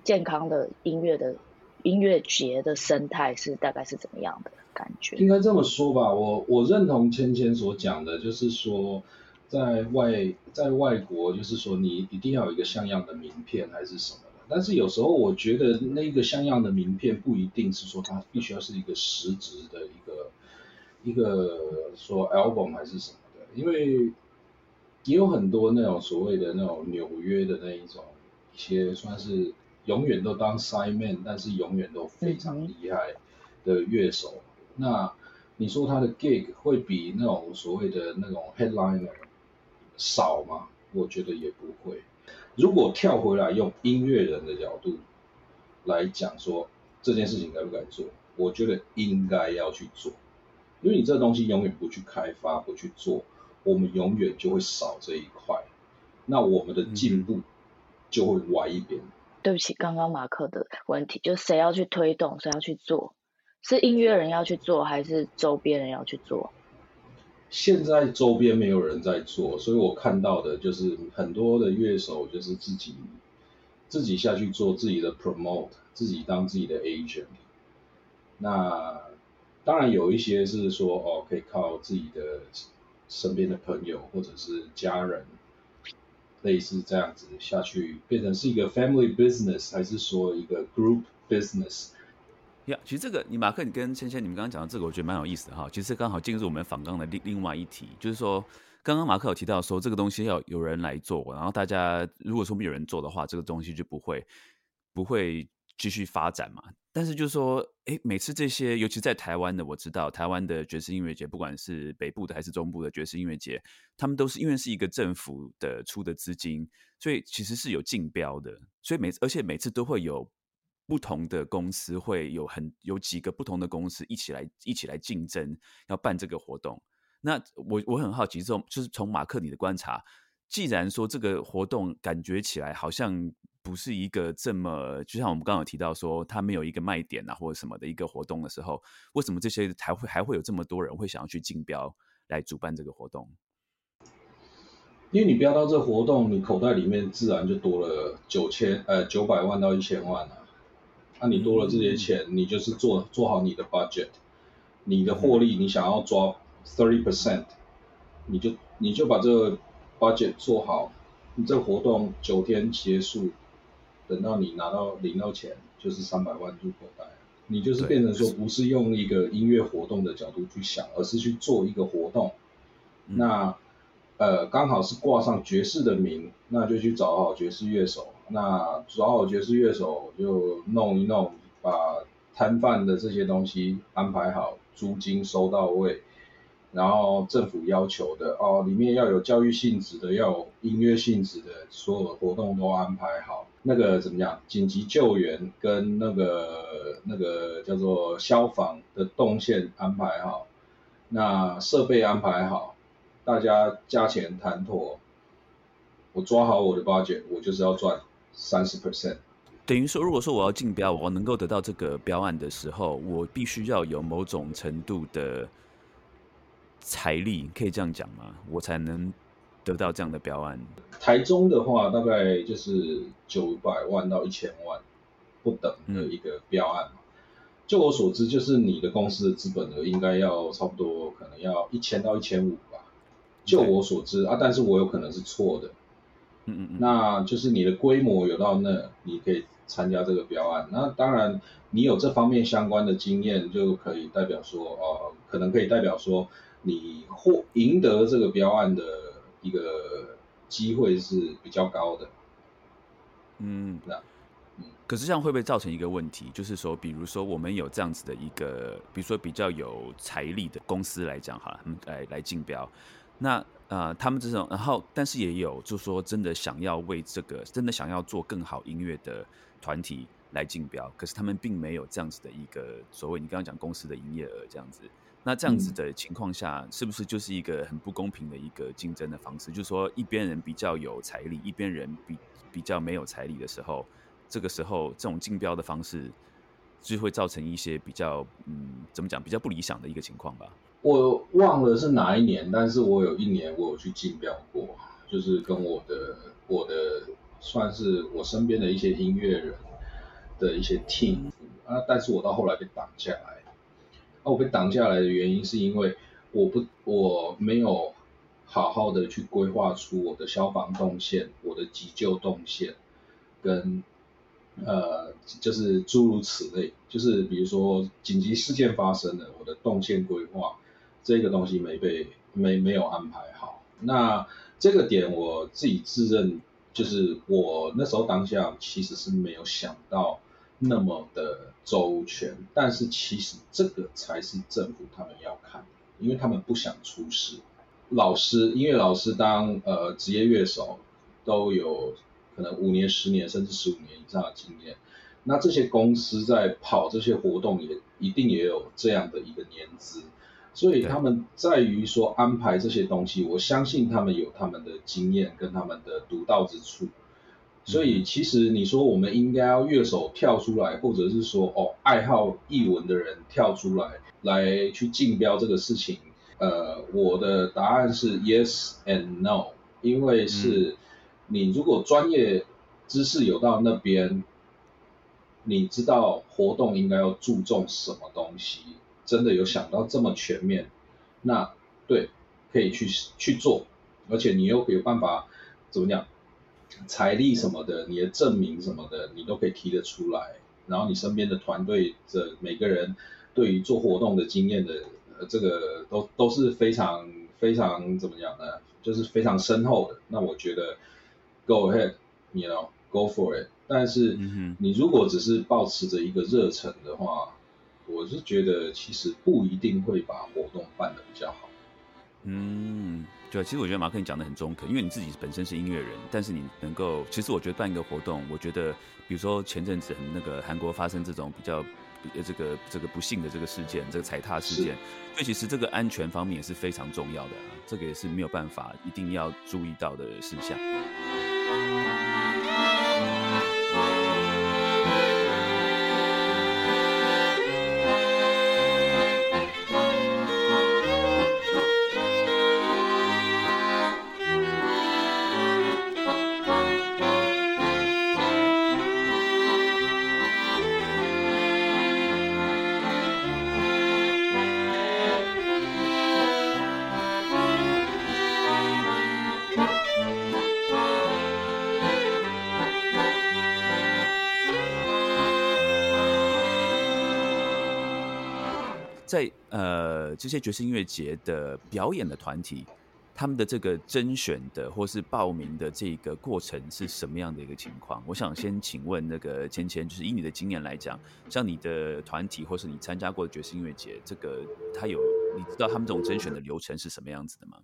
健康的音乐的音乐节的生态是大概是怎么样的感觉？应该这么说吧，我我认同芊芊所讲的，就是说。在外在外国，就是说你一定要有一个像样的名片还是什么的。但是有时候我觉得那个像样的名片不一定是说它必须要是一个实质的一个一个说 album 还是什么的，因为也有很多那种所谓的那种纽约的那一种一些算是永远都当 side man，但是永远都非常厉害的乐手。那你说他的 gig 会比那种所谓的那种 headliner？少吗？我觉得也不会。如果跳回来用音乐人的角度来讲，说这件事情该不该做，我觉得应该要去做，因为你这东西永远不去开发、不去做，我们永远就会少这一块，那我们的进步就会歪一边。对不起，刚刚马克的问题就是谁要去推动，谁要去做，是音乐人要去做，还是周边人要去做？现在周边没有人在做，所以我看到的就是很多的乐手就是自己自己下去做自己的 promote，自己当自己的 agent。那当然有一些是说哦，可以靠自己的身边的朋友或者是家人，类似这样子下去变成是一个 family business，还是说一个 group business？呀，其实这个你马克，你跟芊芊你们刚刚讲的这个，我觉得蛮有意思的哈。其实刚好进入我们访纲的另另外一题，就是说，刚刚马克有提到说，这个东西要有人来做，然后大家如果说没有人做的话，这个东西就不会不会继续发展嘛。但是就是说，哎，每次这些，尤其在台湾的，我知道台湾的爵士音乐节，不管是北部的还是中部的爵士音乐节，他们都是因为是一个政府的出的资金，所以其实是有竞标的，所以每次而且每次都会有。不同的公司会有很有几个不同的公司一起来一起来竞争，要办这个活动。那我我很好奇，这种就是从马克你的观察，既然说这个活动感觉起来好像不是一个这么，就像我们刚刚有提到说，它没有一个卖点啊或者什么的一个活动的时候，为什么这些还会还会有这么多人会想要去竞标来主办这个活动？因为你标到这活动，你口袋里面自然就多了九千呃九百万到一千万啊。那你多了这些钱，你就是做做好你的 budget，你的获利你想要抓 thirty percent，你就你就把这个 budget 做好，你这个活动九天结束，等到你拿到领到钱，就是三百万入口袋，你就是变成说不是用一个音乐活动的角度去想，而是去做一个活动，那呃刚好是挂上爵士的名，那就去找好爵士乐手。那找好爵士乐手就弄一弄，把摊贩的这些东西安排好，租金收到位，然后政府要求的哦，里面要有教育性质的，要有音乐性质的，所有的活动都安排好。那个怎么样？紧急救援跟那个那个叫做消防的动线安排好，那设备安排好，大家加钱谈妥，我抓好我的 budget，我就是要赚。三十 percent，等于说，如果说我要竞标，我能够得到这个标案的时候，我必须要有某种程度的财力，可以这样讲吗？我才能得到这样的标案。台中的话，大概就是九百万到一千万不等的一个标案嘛。就我所知，就是你的公司的资本额应该要差不多，可能要一千到一千五吧。就我所知啊，但是我有可能是错的。嗯嗯嗯，那就是你的规模有到那，你可以参加这个标案。那当然，你有这方面相关的经验，就可以代表说，呃，可能可以代表说，你获赢得这个标案的一个机会是比较高的。嗯，那，嗯，可是这样会不会造成一个问题？就是说，比如说我们有这样子的一个，比如说比较有财力的公司来讲，哈，来来竞标，那。呃，他们这种，然后但是也有，就是说真的想要为这个，真的想要做更好音乐的团体来竞标，可是他们并没有这样子的一个所谓你刚刚讲公司的营业额这样子，那这样子的情况下，是不是就是一个很不公平的一个竞争的方式？就是说，一边人比较有财力，一边人比比较没有财力的时候，这个时候这种竞标的方式就会造成一些比较嗯，怎么讲，比较不理想的一个情况吧。我忘了是哪一年，但是我有一年我有去竞标过，就是跟我的我的算是我身边的一些音乐人的一些 team 啊，但是我到后来被挡下来。啊我被挡下来的原因是因为我不我没有好好的去规划出我的消防动线、我的急救动线，跟呃就是诸如此类，就是比如说紧急事件发生了，我的动线规划这个东西没被没没有安排好。那这个点我自己自认就是我那时候当下其实是没有想到。那么的周全，但是其实这个才是政府他们要看的，因为他们不想出事。老师，音乐老师当呃职业乐手都有可能五年、十年甚至十五年以上的经验，那这些公司在跑这些活动也一定也有这样的一个年资，所以他们在于说安排这些东西，我相信他们有他们的经验跟他们的独到之处。所以其实你说我们应该要乐手跳出来，或者是说哦爱好译文的人跳出来，来去竞标这个事情，呃，我的答案是 yes and no，因为是你如果专业知识有到那边，你知道活动应该要注重什么东西，真的有想到这么全面，那对可以去去做，而且你又有办法怎么讲？财力什么的，你的证明什么的，你都可以提得出来。然后你身边的团队的每个人对于做活动的经验的，呃，这个都都是非常非常怎么讲呢？就是非常深厚的。那我觉得，Go ahead，you know，Go for it。但是你如果只是保持着一个热忱的话，我是觉得其实不一定会把活动办得比较好。嗯。对，其实我觉得马克你讲的很中肯，因为你自己本身是音乐人，但是你能够，其实我觉得办一个活动，我觉得，比如说前阵子那个韩国发生这种比较，呃，这个这个不幸的这个事件，这个踩踏事件，所以其实这个安全方面也是非常重要的啊，这个也是没有办法一定要注意到的事项。呃这些爵士音乐节的表演的团体，他们的这个甄选的或是报名的这个过程是什么样的一个情况？我想先请问那个芊芊，就是以你的经验来讲，像你的团体或是你参加过的爵士音乐节，这个他有你知道他们这种甄选的流程是什么样子的吗？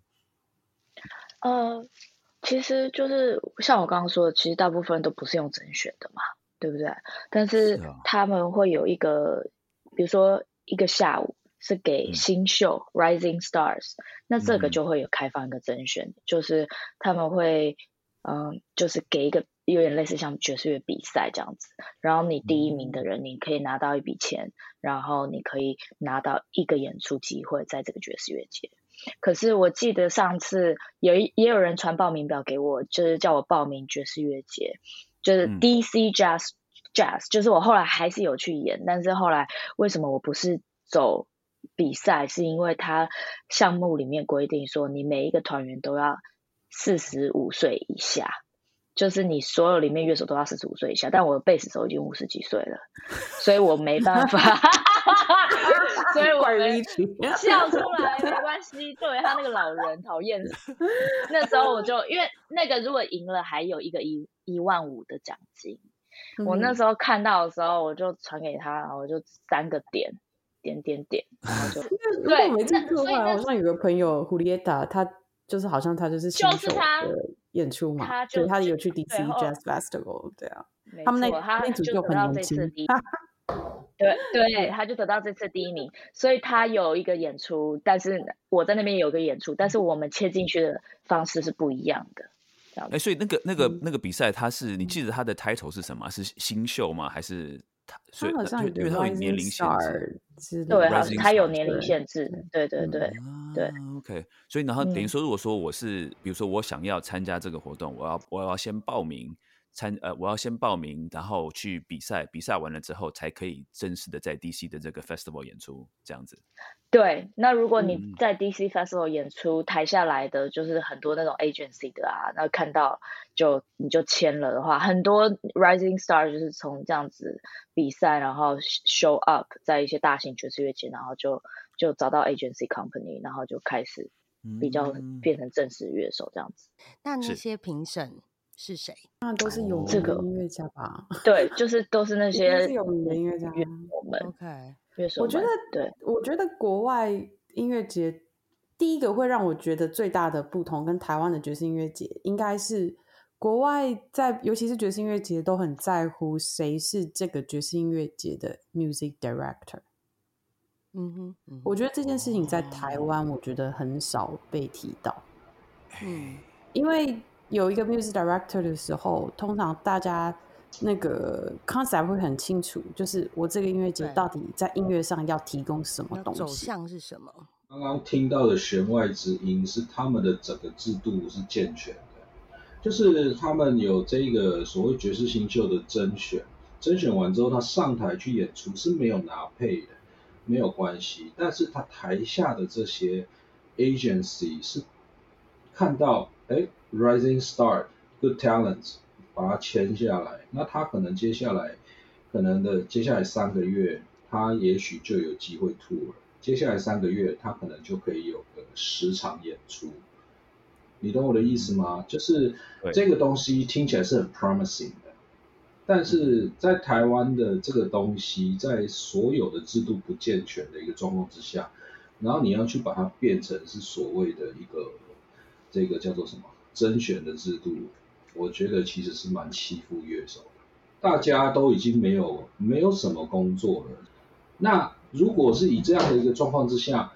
呃，其实就是像我刚刚说的，其实大部分都不是用甄选的嘛，对不对？但是他们会有一个，比如说。一个下午是给新秀 Rising Stars，那这个就会有开放一个甄选，就是他们会嗯，就是给一个有点类似像爵士乐比赛这样子，然后你第一名的人，你可以拿到一笔钱，然后你可以拿到一个演出机会在这个爵士乐节。可是我记得上次有一也有人传报名表给我，就是叫我报名爵士乐节，就是 DC Jazz。Jazz 就是我后来还是有去演，但是后来为什么我不是走比赛？是因为他项目里面规定说，你每一个团员都要四十五岁以下，就是你所有里面乐手都要四十五岁以下。但我贝斯手已经五十几岁了，所以我没办法，所以我笑出来没关系。作为他那个老人讨厌死。那时候我就因为那个如果赢了，还有一个一一万五的奖金。我那时候看到的时候，我就传给他，然后就三个点，点点点，然后就对。没记错的话，好像有个朋友胡列达，他就是好像他就是新手的演出嘛，他就他有去 DC Jazz Festival，对啊，他们那那组就很年轻。对对，他就得到这次第一名，所以他有一个演出，但是我在那边有个演出，但是我们切进去的方式是不一样的。哎，所以那个那个那个比赛，他是你记得他的 title 是什么？是新秀吗？还是他？他好像因为他有年龄限制，对，他有年龄限制，对对对对。OK，所以然后等于说，如果说我是，比如说我想要参加这个活动，我要我要先报名。参呃，我要先报名，然后去比赛，比赛完了之后才可以正式的在 DC 的这个 festival 演出，这样子。对，那如果你在 DC festival 演出，台下来的就是很多那种 agency 的啊，那看到就你就签了的话，很多 rising star 就是从这样子比赛，然后 show up 在一些大型爵士乐节，然后就就找到 agency company，然后就开始比较变成正式乐手这样子。那那些评审。是谁？那都是有名的音乐家吧？对，就是都是那 些有名的音乐家。我们 OK。我觉得，对，我觉得国外音乐节第一个会让我觉得最大的不同，跟台湾的爵士音乐节，应该是国外在，尤其是爵士音乐节都很在乎谁是这个爵士音乐节的 music director。嗯哼，我觉得这件事情在台湾，我觉得很少被提到。嗯，因为。有一个 music director 的时候，通常大家那个 concept 会很清楚，就是我这个音乐节到底在音乐上要提供什么东西，走向是什么。刚刚听到的弦外之音是他们的整个制度是健全的，就是他们有这个所谓爵士新秀的甄选，甄选完之后他上台去演出是没有拿配的，没有关系，但是他台下的这些 agency 是看到。哎，rising star，good talents，把它签下来。那他可能接下来，可能的接下来三个月，他也许就有机会 tour。接下来三个月，他可能就可以有个十场演出。你懂我的意思吗？就是这个东西听起来是很 promising 的，但是在台湾的这个东西，在所有的制度不健全的一个状况之下，然后你要去把它变成是所谓的一个。这个叫做什么甄选的制度？我觉得其实是蛮欺负乐手的。大家都已经没有没有什么工作了，那如果是以这样的一个状况之下，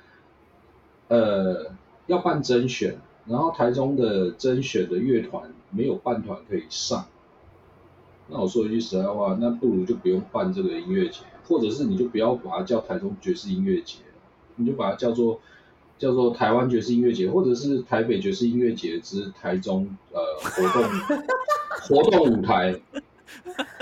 呃，要办甄选，然后台中的甄选的乐团没有办团可以上，那我说一句实在话，那不如就不用办这个音乐节，或者是你就不要把它叫台中爵士音乐节，你就把它叫做。叫做台湾爵士音乐节，或者是台北爵士音乐节之台中呃活动活动舞台，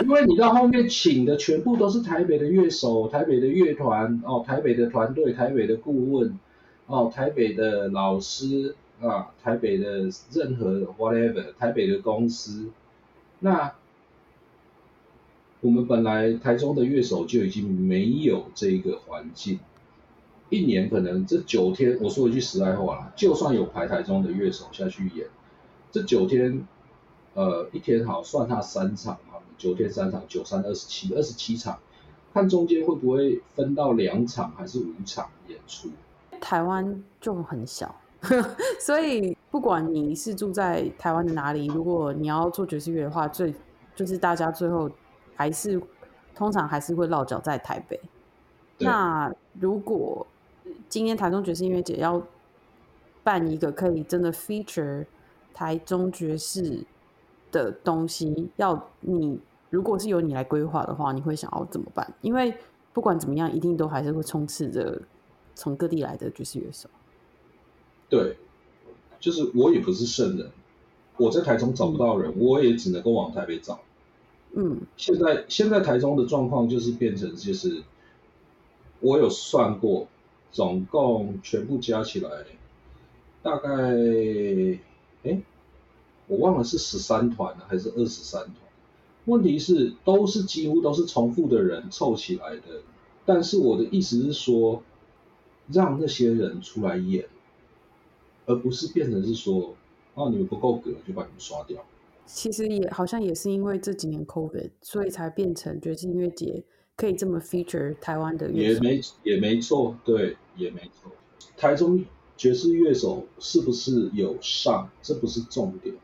因为你到后面请的全部都是台北的乐手、台北的乐团哦、台北的团队、台北的顾问哦、台北的老师啊、台北的任何 whatever、台北的公司，那我们本来台中的乐手就已经没有这个环境。一年可能这九天，我说一句实在话啦，就算有排台中的乐手下去演，这九天，呃，一天好算他三场好，九天三场，九三二十七，二十七场，看中间会不会分到两场还是五场演出。台湾就很小，所以不管你是住在台湾的哪里，如果你要做爵士乐的话，最就是大家最后还是通常还是会落脚在台北。那如果今天台中爵士音乐节要办一个可以真的 feature 台中爵士的东西，要你如果是由你来规划的话，你会想要怎么办？因为不管怎么样，一定都还是会充斥着从各地来的爵士乐手。对，就是我也不是圣人，我在台中找不到人，我也只能够往台北找。嗯，现在现在台中的状况就是变成就是我有算过。总共全部加起来，大概，哎，我忘了是十三团还是二十三团。问题是都是几乎都是重复的人凑起来的。但是我的意思是说，让那些人出来演，而不是变成是说，哦，你们不够格就把你们刷掉。其实也好像也是因为这几年 COVID，所以才变成爵士音乐节。可以这么 feature 台湾的乐，也没也没错，对，也没错。台中爵士乐手是不是有上？这不是重点，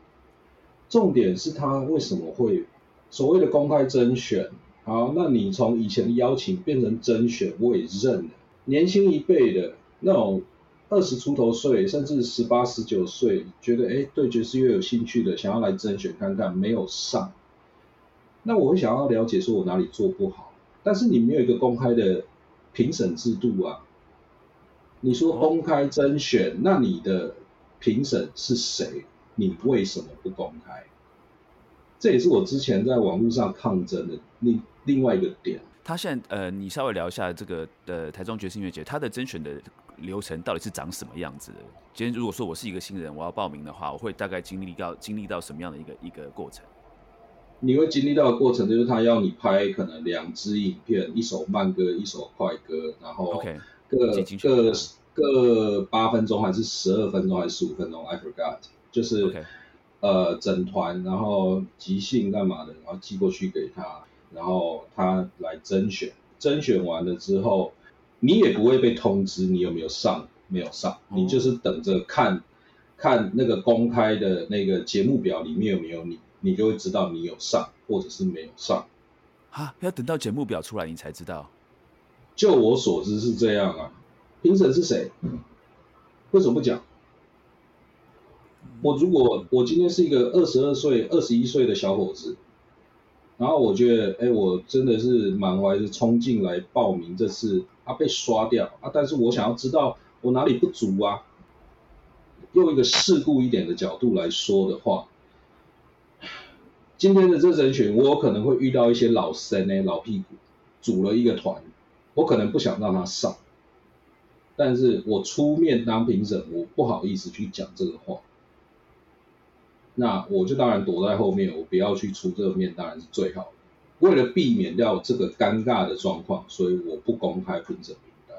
重点是他为什么会所谓的公开甄选，好，那你从以前的邀请变成甄选，我也认了。年轻一辈的那种二十出头岁，甚至十八十九岁，觉得哎对爵士乐有兴趣的，想要来甄选看看，没有上。那我会想要了解说我哪里做不好，但是你没有一个公开的评审制度啊。你说公开甄选，那你的评审是谁？你为什么不公开？这也是我之前在网络上抗争的另另外一个点。他现在呃，你稍微聊一下这个呃台中爵士音乐节，它的甄选的流程到底是长什么样子的？今天如果说我是一个新人，我要报名的话，我会大概经历到经历到什么样的一个一个过程？你会经历到的过程就是他要你拍可能两支影片，一首慢歌，一首快歌，然后各各各八分钟还是十二分钟还是十五分钟？I forgot，就是呃整团然后即兴干嘛的，然后寄过去给他。然后他来甄选，甄选完了之后，你也不会被通知你有没有上，没有上，你就是等着看，看那个公开的那个节目表里面有没有你，你就会知道你有上或者是没有上。啊，要等到节目表出来你才知道。就我所知是这样啊。评审是谁？为什么不讲？我如果我今天是一个二十二岁、二十一岁的小伙子。然后我觉得，哎，我真的是满怀着冲劲来报名这次，啊被刷掉啊！但是我想要知道我哪里不足啊。用一个事故一点的角度来说的话，今天的这人选，我可能会遇到一些老生呢，老屁股，组了一个团，我可能不想让他上，但是我出面当评审，我不好意思去讲这个话。那我就当然躲在后面，我不要去出这个面，当然是最好的。为了避免掉这个尴尬的状况，所以我不公开评审名单。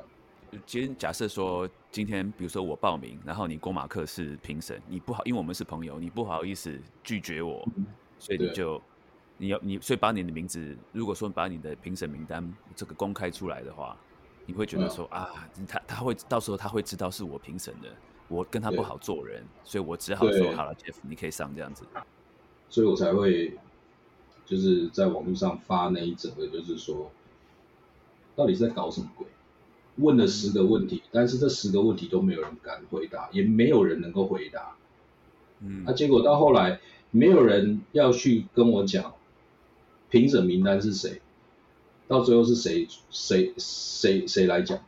今天假设说，今天比如说我报名，然后你郭马克是评审，你不好，因为我们是朋友，你不好意思拒绝我，所以你就你要你，所以把你的名字，如果说把你的评审名单这个公开出来的话，你会觉得说啊，他他会到时候他会知道是我评审的。我跟他不好做人，所以我只好说好了，Jeff，你可以上这样子。所以我才会就是在网络上发那一整个，就是说，到底是在搞什么鬼？问了十个问题，但是这十个问题都没有人敢回答，也没有人能够回答。嗯，那结果到后来，没有人要去跟我讲评审名单是谁，到最后是谁谁谁谁来讲？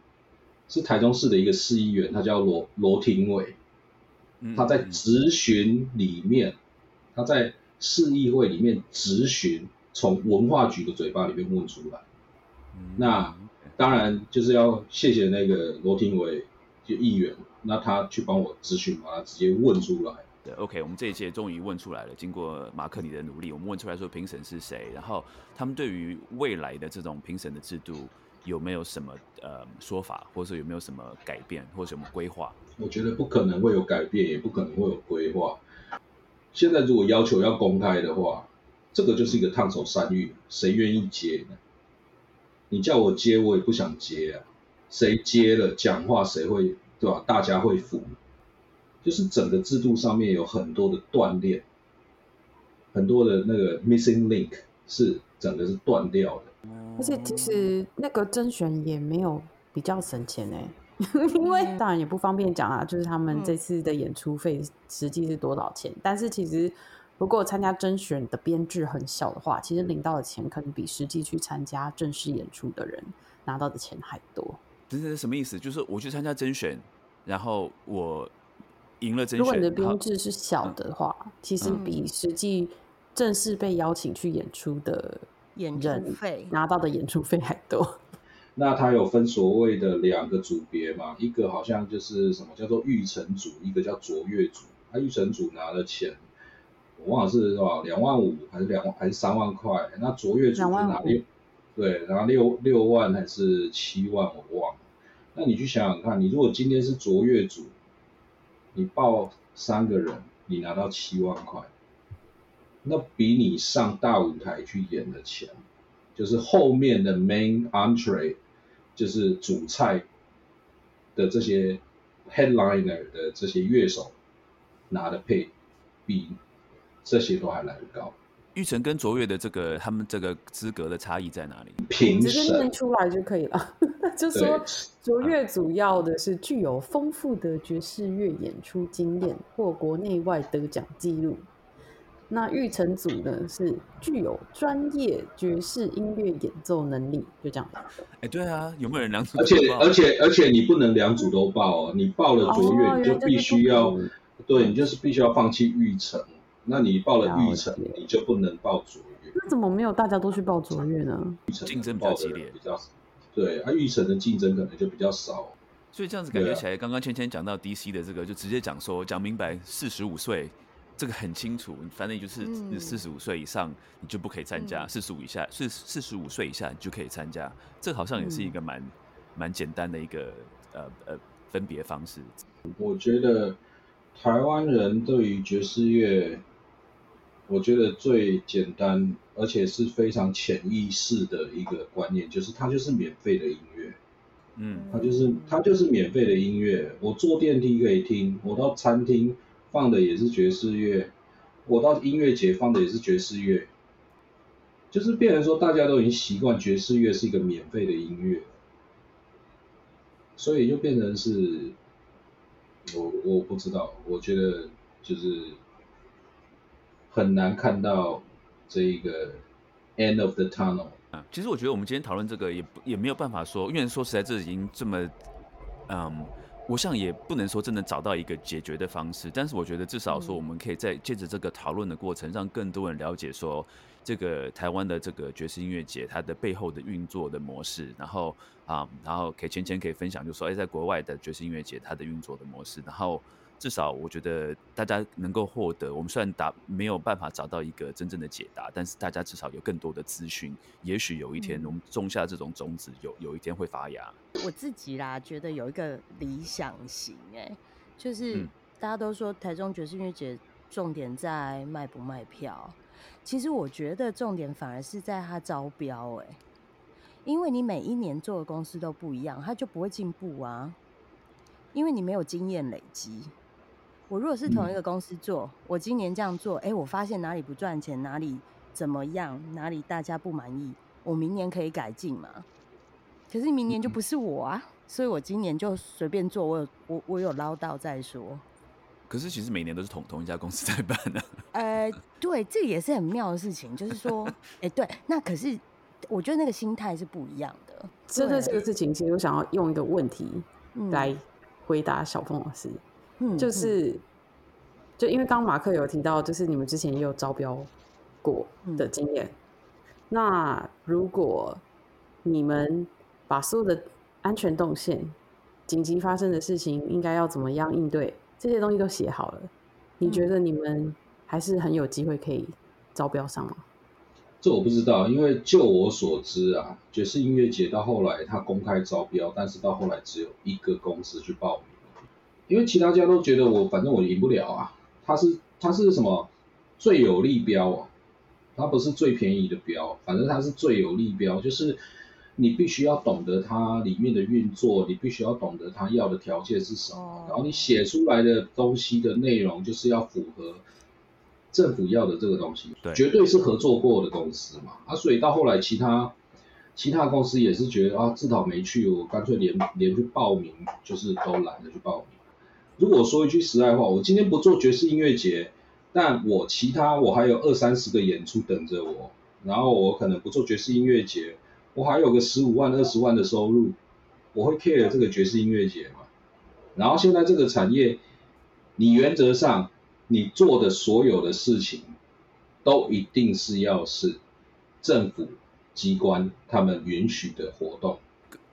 是台中市的一个市议员，他叫罗罗廷伟，他在质询里面，他在市议会里面质询，从文化局的嘴巴里面问出来。那当然就是要谢谢那个罗廷伟就议员，那他去帮我咨询，把他直接问出来。，OK，我们这一届终于问出来了。经过马克你的努力，我们问出来说评审是谁，然后他们对于未来的这种评审的制度。有没有什么呃说法，或者说有没有什么改变，或者什么规划？我觉得不可能会有改变，也不可能会有规划。现在如果要求要公开的话，这个就是一个烫手山芋，谁愿意接呢？你叫我接，我也不想接啊。谁接了讲话，谁会对吧？大家会服。就是整个制度上面有很多的断裂，很多的那个 missing link 是整个是断掉的。而且其实那个甄选也没有比较省钱哎，因为当然也不方便讲啊，就是他们这次的演出费实际是多少钱。但是其实如果参加甄选的编制很小的话，其实领到的钱可能比实际去参加正式演出的人拿到的钱还多。这是什么意思？就是我去参加甄选，然后我赢了甄选。如果你的编制是小的话，其实比实际正式被邀请去演出的。演出费拿到的演出费还多。那他有分所谓的两个组别嘛？一个好像就是什么叫做育成组，一个叫卓越组。他育成组拿的钱，我忘了是多少，两万五还是两万还是三万块？那卓越组是拿六，对，拿六六万还是七万？我忘了。那你去想想看，你如果今天是卓越组，你报三个人，你拿到七万块。那比你上大舞台去演的钱，就是后面的 main entree，就是主菜的这些 headliner 的这些乐手拿的配，比这些都还来得高。玉成跟卓越的这个他们这个资格的差异在哪里？评直接念出来就可以了。就说卓越主要的是具有丰富的爵士乐演出经验或国内外得奖记录。那玉成组呢是具有专业爵士音乐演奏能力，就这样。哎，对啊，有没有人两组而且都报而且而且你不能两组都报哦，你报了卓越，哦你就必须要对你就是必须要放弃玉成。那你报了玉成，你就不能报卓越。那怎么没有大家都去报卓越呢？竞争比较激烈人比较对啊，玉成的竞争可能就比较少。所以这样子感觉起来，刚刚芊芊讲到 DC 的这个，就直接讲说讲明白，四十五岁这个很清楚，反正就是嗯四十五岁以上你就不可以参加，嗯四十五以下四四十五岁以下你就可以参加，这好像也是一个蛮蛮简单的一个呃呃分别方式。我觉得台湾人对于爵士乐，我觉得最简单而且是非常潜意识的一个观念，就是它就是免费的音乐。嗯它就是它就是免费的音乐，我坐电梯可以听，我到餐厅放的也是爵士乐，我到音乐节放的也是爵士乐，就是变成说大家都已经习惯爵士乐是一个免费的音乐，所以就变成是，我我不知道，我觉得就是很难看到这一个 end of the tunnel。啊，其实我觉得我们今天讨论这个也不也没有办法说，因为说实在这已经这么，嗯，我想也不能说真的找到一个解决的方式，但是我觉得至少说我们可以在借着这个讨论的过程，让更多人了解说这个台湾的这个爵士音乐节它的背后的运作的模式，然后啊，然后可以前前可以分享，就说哎，在国外的爵士音乐节它的运作的模式，然后。至少我觉得大家能够获得，我们虽然打没有办法找到一个真正的解答，但是大家至少有更多的资讯，也许有一天我们种下这种种子，有有一天会发芽。我自己啦，觉得有一个理想型、哎，就是嗯大家都说台中爵士音乐节重点在卖不卖票，其实我觉得重点反而是在它招标、哎，因为你每一年做的公司都不一样，它就不会进步啊，因为你没有经验累积。我如果是同一个公司做，我今年这样做，哎、我发现哪里不赚钱，哪里怎么样，哪里大家不满意，我明年可以改进嘛。可是明年就不是我啊，所以我今年就随便做，我有我我有捞到再说。可是其实每年都是同同一家公司在办的、呃，对，这也是很妙的事情，就是说，哎、对，那可是我觉得那个心态是不一样的。针对这个事情，其实我想要用一个问题嗯来回答小凤老师，嗯嗯就是就因为刚刚马克有提到，就是你们之前也有招标过的经验。那如果你们把所有的安全动线、紧急发生的事情应该要怎么样应对，这些东西都写好了，你觉得你们还是很有机会可以招标上吗？这我不知道，因为就我所知啊，爵士音乐节到后来它公开招标，但是到后来只有一个公司去报名，因为其他家都觉得我反正我赢不了啊，它是它是什么？最有利标啊，它不是最便宜的标，反正它是最有利标，就是你必须要懂得它里面的运作，你必须要懂得它要的条件是什么，哦。然后你写出来的东西的内容就是要符合政府要的这个东西，对。绝对是合作过的公司嘛，啊，所以到后来其他其他公司也是觉得啊，自讨没趣，我干脆连连去报名就是都懒得去报名。如果说一句实在话，我今天不做爵士音乐节，但我其他我还有二三十个演出等着我，然后我可能不做爵士音乐节，我还有个十五万、二十万的收入，我会 care 这个爵士音乐节吗？然后现在这个产业，你原则上你做的所有的事情，都一定是要是政府机关他们允许的活动。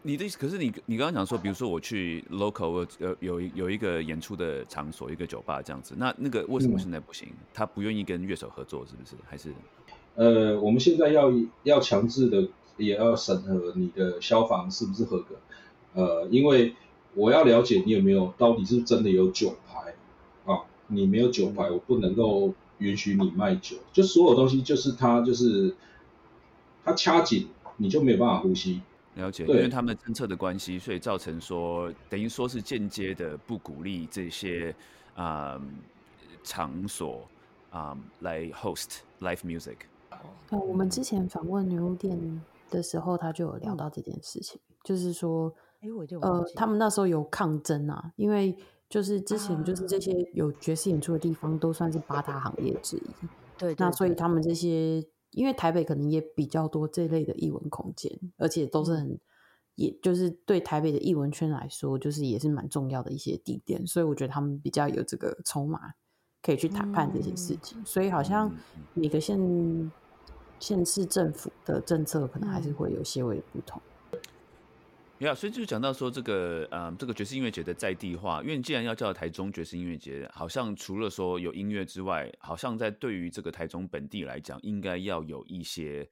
你的意思，可是你你刚刚讲说，比如说我去 local 呃有有一有一个演出的场所，一个酒吧这样子，那那个为什么嗯现在不行？他不愿意跟乐手合作，是不是？还是呃，我们现在要要强制的，也要审核你的消防是不是合格。呃，因为我要了解你有没有到底是真的有酒牌啊，你没有酒牌，我不能够允许你卖酒。就所有东西就是它就是它掐紧，你就没有办法呼吸。了解？因为他们政策的关系，所以造成说，等于说是间接的不鼓励这些啊、场所啊、来 host live music。我们之前访问女巫店的时候，他就有聊到这件事情，就是说，哎，我就呃，他们那时候有抗争啊，因为就是之前就是这些有爵士演出的地方都算是八大行业之一，对，那所以他们这些，因为台北可能也比较多这类的译文空间，而且都是很，也就是对台北的译文圈来说，就是也是蛮重要的一些地点，所以我觉得他们比较有这个筹码。可以去谈判这些事情，所以好像每个县县市政府的政策可能还是会有些微的不同。呀，所以就讲到说这个，嗯，这个爵士音乐节的在地化，因为既然要叫台中爵士音乐节，好像除了说有音乐之外，好像在对于这个台中本地来讲，应该要有一些，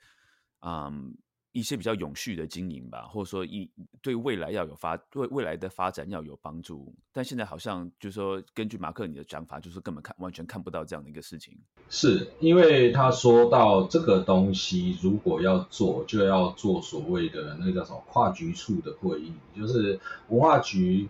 嗯。一些比较永续的经营吧，或者说一对未来要有发对未来的发展要有帮助，但现在好像就是说，根据马克你的讲法，就是根本看完全看不到这样的一个事情。是因为他说到这个东西，如果要做，就要做所谓的那个叫什么跨局处的会议，就是文化局、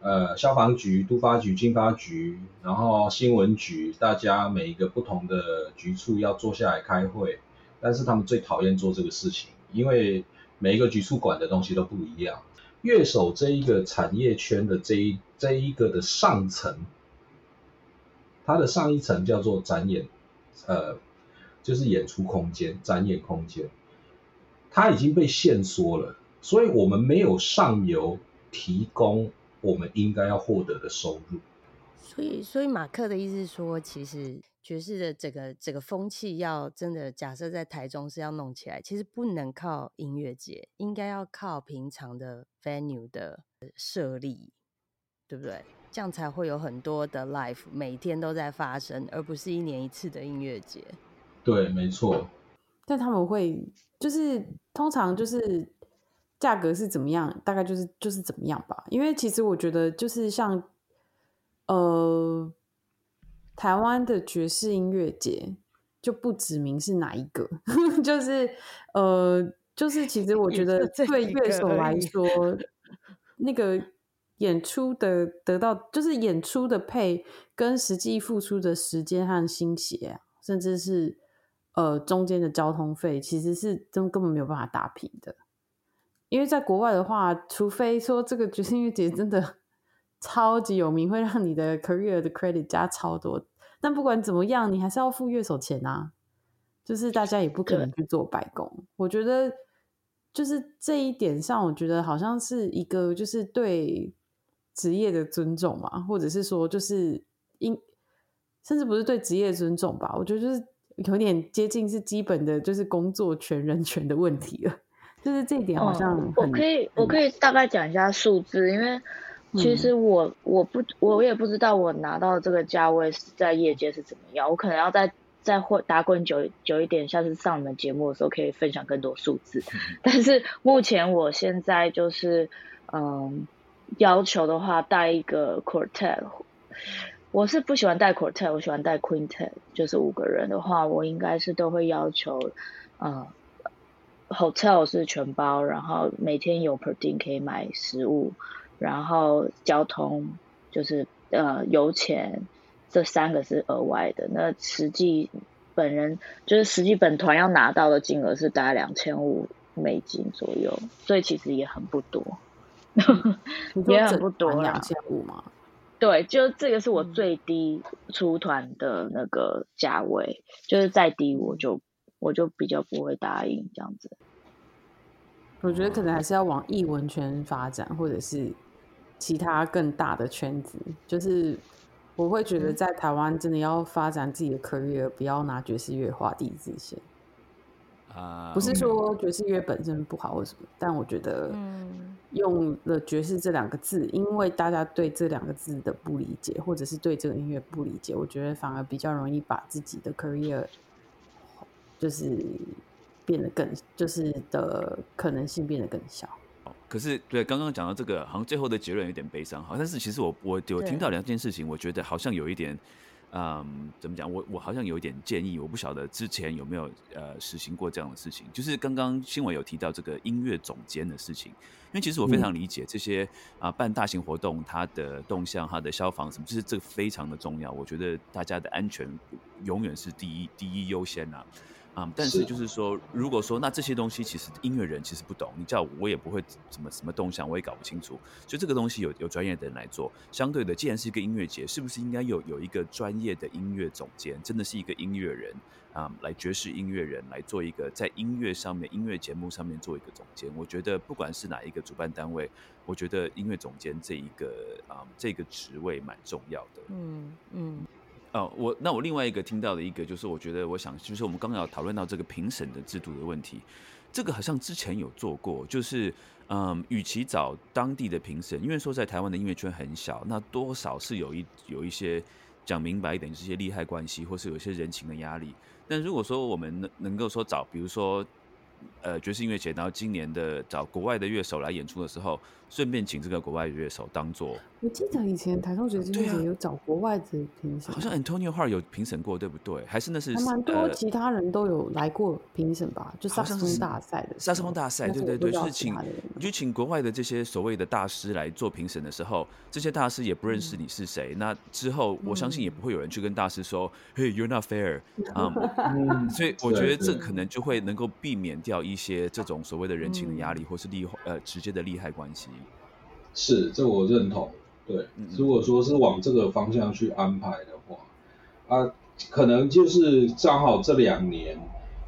呃消防局、都发局、经发局，然后新闻局，大家每一个不同的局处要坐下来开会，但是他们最讨厌做这个事情。因为每一个局处管的东西都不一样，乐手这一个产业圈的这一这一个的上层，它的上一层叫做展演，呃，就是演出空间、展演空间，它已经被限缩了，所以我们没有上游提供我们应该要获得的收入。所以，所以马克的意思说，其实。爵士的整个整个风气要真的假设在台中是要弄起来，其实不能靠音乐节，应该要靠平常的 venue 的设立，对不对？这样才会有很多的 life 每天都在发生，而不是一年一次的音乐节。对，没错。但他们会就是通常就是价格是怎么样，大概就是就是怎么样吧。因为其实我觉得就是像呃。台湾的爵士音乐节就不指明是哪一个，就是呃，就是其实我觉得对乐手来说，那个演出的得到就是演出的配跟实际付出的时间和心血，甚至是呃中间的交通费，其实是真根本没有办法打平的。因为在国外的话，除非说这个爵士音乐节真的。超级有名，会让你的 career 的 credit 加超多。但不管怎么样，你还是要付乐手钱啊。就是大家也不可能去做白工。我觉得，就是这一点上，我觉得好像是一个就是对职业的尊重嘛，或者是说就是应，甚至不是对职业尊重吧。我觉得就是有点接近是基本的，就是工作权人权的问题了。就是这一点好像我可以我可以大概讲一下数字，因为。其实我我不我也不知道我拿到这个价位是在业界是怎么样，我可能要再再混打滚久久一点，下次上你们节目的时候可以分享更多数字。但是目前我现在就是嗯要求的话带一个 quartet，我是不喜欢带 quartet，我喜欢带 quintet，就是五个人的话，我应该是都会要求嗯 hotel 是全包，然后每天有 per d 可以买食物。然后交通就是呃油钱这三个是额外的，那实际本人就是实际本团要拿到的金额是大概两千五美金左右，所以其实也很不多，也很不多两千五吗？对，就这个是我最低出团的那个价位，就是再低我就我就比较不会答应这样子。我觉得可能还是要往艺文圈发展，或者是。其他更大的圈子，就是我会觉得在台湾真的要发展自己的 career，不要拿爵士乐画地自限。啊，不是说爵士乐本身不好或什么，但我觉得用了爵士这两个字，因为大家对这两个字的不理解，或者是对这个音乐不理解，我觉得反而比较容易把自己的 career 就是变得更，就是的可能性变得更小。可是，对刚刚讲到这个，好像最后的结论有点悲伤。好，但是其实我我有听到两件事情，我觉得好像有一点，嗯，怎么讲？我我好像有一点建议，我不晓得之前有没有呃实行过这样的事情。就是刚刚新闻有提到这个音乐总监的事情，因为其实我非常理解这些啊办大型活动，它的动向、它的消防什么，就是这个非常的重要。我觉得大家的安全永远是第一第一优先呐。啊，但是就是说，如果说那这些东西其实音乐人其实不懂，你叫我我也不会什么什么动向，我也搞不清楚。所以这个东西有有专业的人来做。相对的，既然是一个音乐节，是不是应该有有一个专业的音乐总监，真的是一个音乐人啊，来爵士音乐人来做一个在音乐上面音乐节目上面做一个总监？我觉得不管是哪一个主办单位，我觉得音乐总监这一个啊这个职位蛮重要的。嗯嗯。哦，我那我另外一个听到的一个就是，我觉得我想就是我们刚刚要讨论到这个评审的制度的问题，这个好像之前有做过，就是嗯，与其找当地的评审，因为说在台湾的音乐圈很小，那多少是有一有一些讲明白一点，就是些利害关系，或是有一些人情的压力。但如果说我们能能够说找，比如说。呃，爵士音乐节，然后今年的找国外的乐手来演出的时候，顺便请这个国外乐手当做。我记得以前台中爵士音乐节有找国外的评审，好像 Antonio Hart 有评审过，对不对？还是那是还蛮多其他人都有来过评审吧？就萨克斯风大赛的萨克斯风大赛，对对对，就是请就请国外的这些所谓的大师来做评审的时候，这些大师也不认识你是谁。那之后，我相信也不会有人去跟大师说：“Hey, you're not fair。”啊，所以我觉得这可能就会能够避免掉一些这种所谓的人情的压力，或是利呃直接的利害关系。是，这我认同。对，如果说是往这个方向去安排的话，啊，可能就是正好这两年，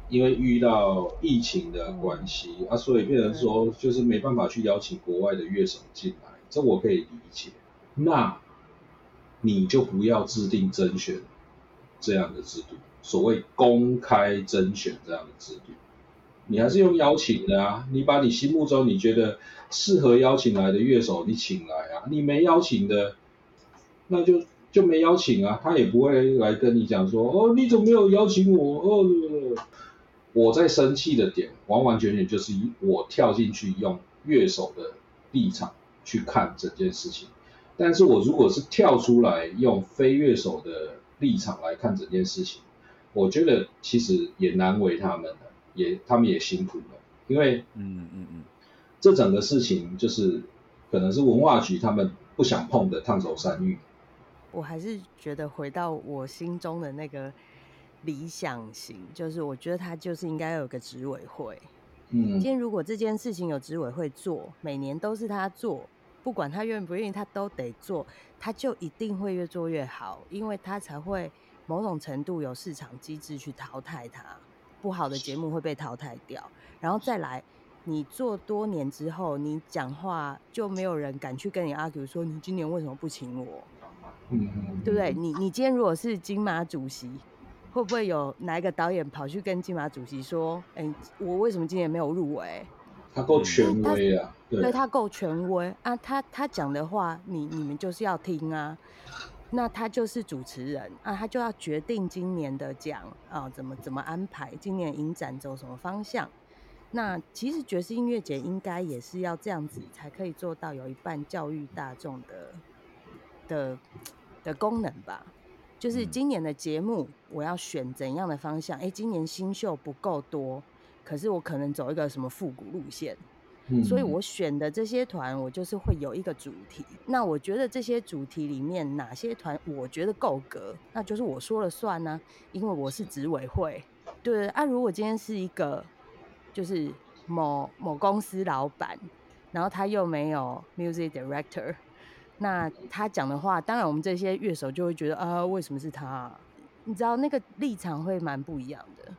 因为遇到疫情的关系啊，所以变成说就是没办法去邀请国外的乐手进来，这我可以理解。那你就不要制定甄选这样的制度，所谓公开甄选这样的制度。你还是用邀请的啊，你把你心目中你觉得适合邀请来的乐手你请来啊，你没邀请的，那就就没邀请啊，他也不会来跟你讲说，哦，你怎么没有邀请我？哦，我在生气的点完完全全就是我跳进去用乐手的立场去看整件事情，但是我如果是跳出来用非乐手的立场来看整件事情，我觉得其实也难为他们。也，他们也辛苦了，因为，嗯嗯嗯，这整个事情就是可能是文化局他们不想碰的烫手山芋。我还是觉得回到我心中的那个理想型，就是我觉得他就是应该有个执委会。嗯，今天如果这件事情有执委会做，每年都是他做，不管他愿不愿意，他都得做，他就一定会越做越好，因为他才会某种程度有市场机制去淘汰他。不好的节目会被淘汰掉，然后再来，你做多年之后，你讲话就没有人敢去跟你 argue 说你今年为什么不请我，嗯对不对？你你今天如果是金马主席，会不会有哪一个导演跑去跟金马主席说，哎，我为什么今年没有入围？他够权威啊，对，他够权威啊，他他讲的话，你你们就是要听啊。那他就是主持人啊，他就要决定今年的奖啊，怎么怎么安排，今年影展走什么方向。那其实爵士音乐节应该也是要这样子，才可以做到有一半教育大众的的的功能吧。就是今年的节目，我要选怎样的方向？哎，今年新秀不够多，可是我可能走一个什么复古路线。所以我选的这些团，我就是会有一个主题。那我觉得这些主题里面哪些团我觉得够格，那就是我说了算呢，因为我是执委会。对啊，如果今天是一个就是某某公司老板，然后他又没有 music director，那他讲的话，当然我们这些乐手就会觉得啊，为什么是他？你知道那个立场会蛮不一样的。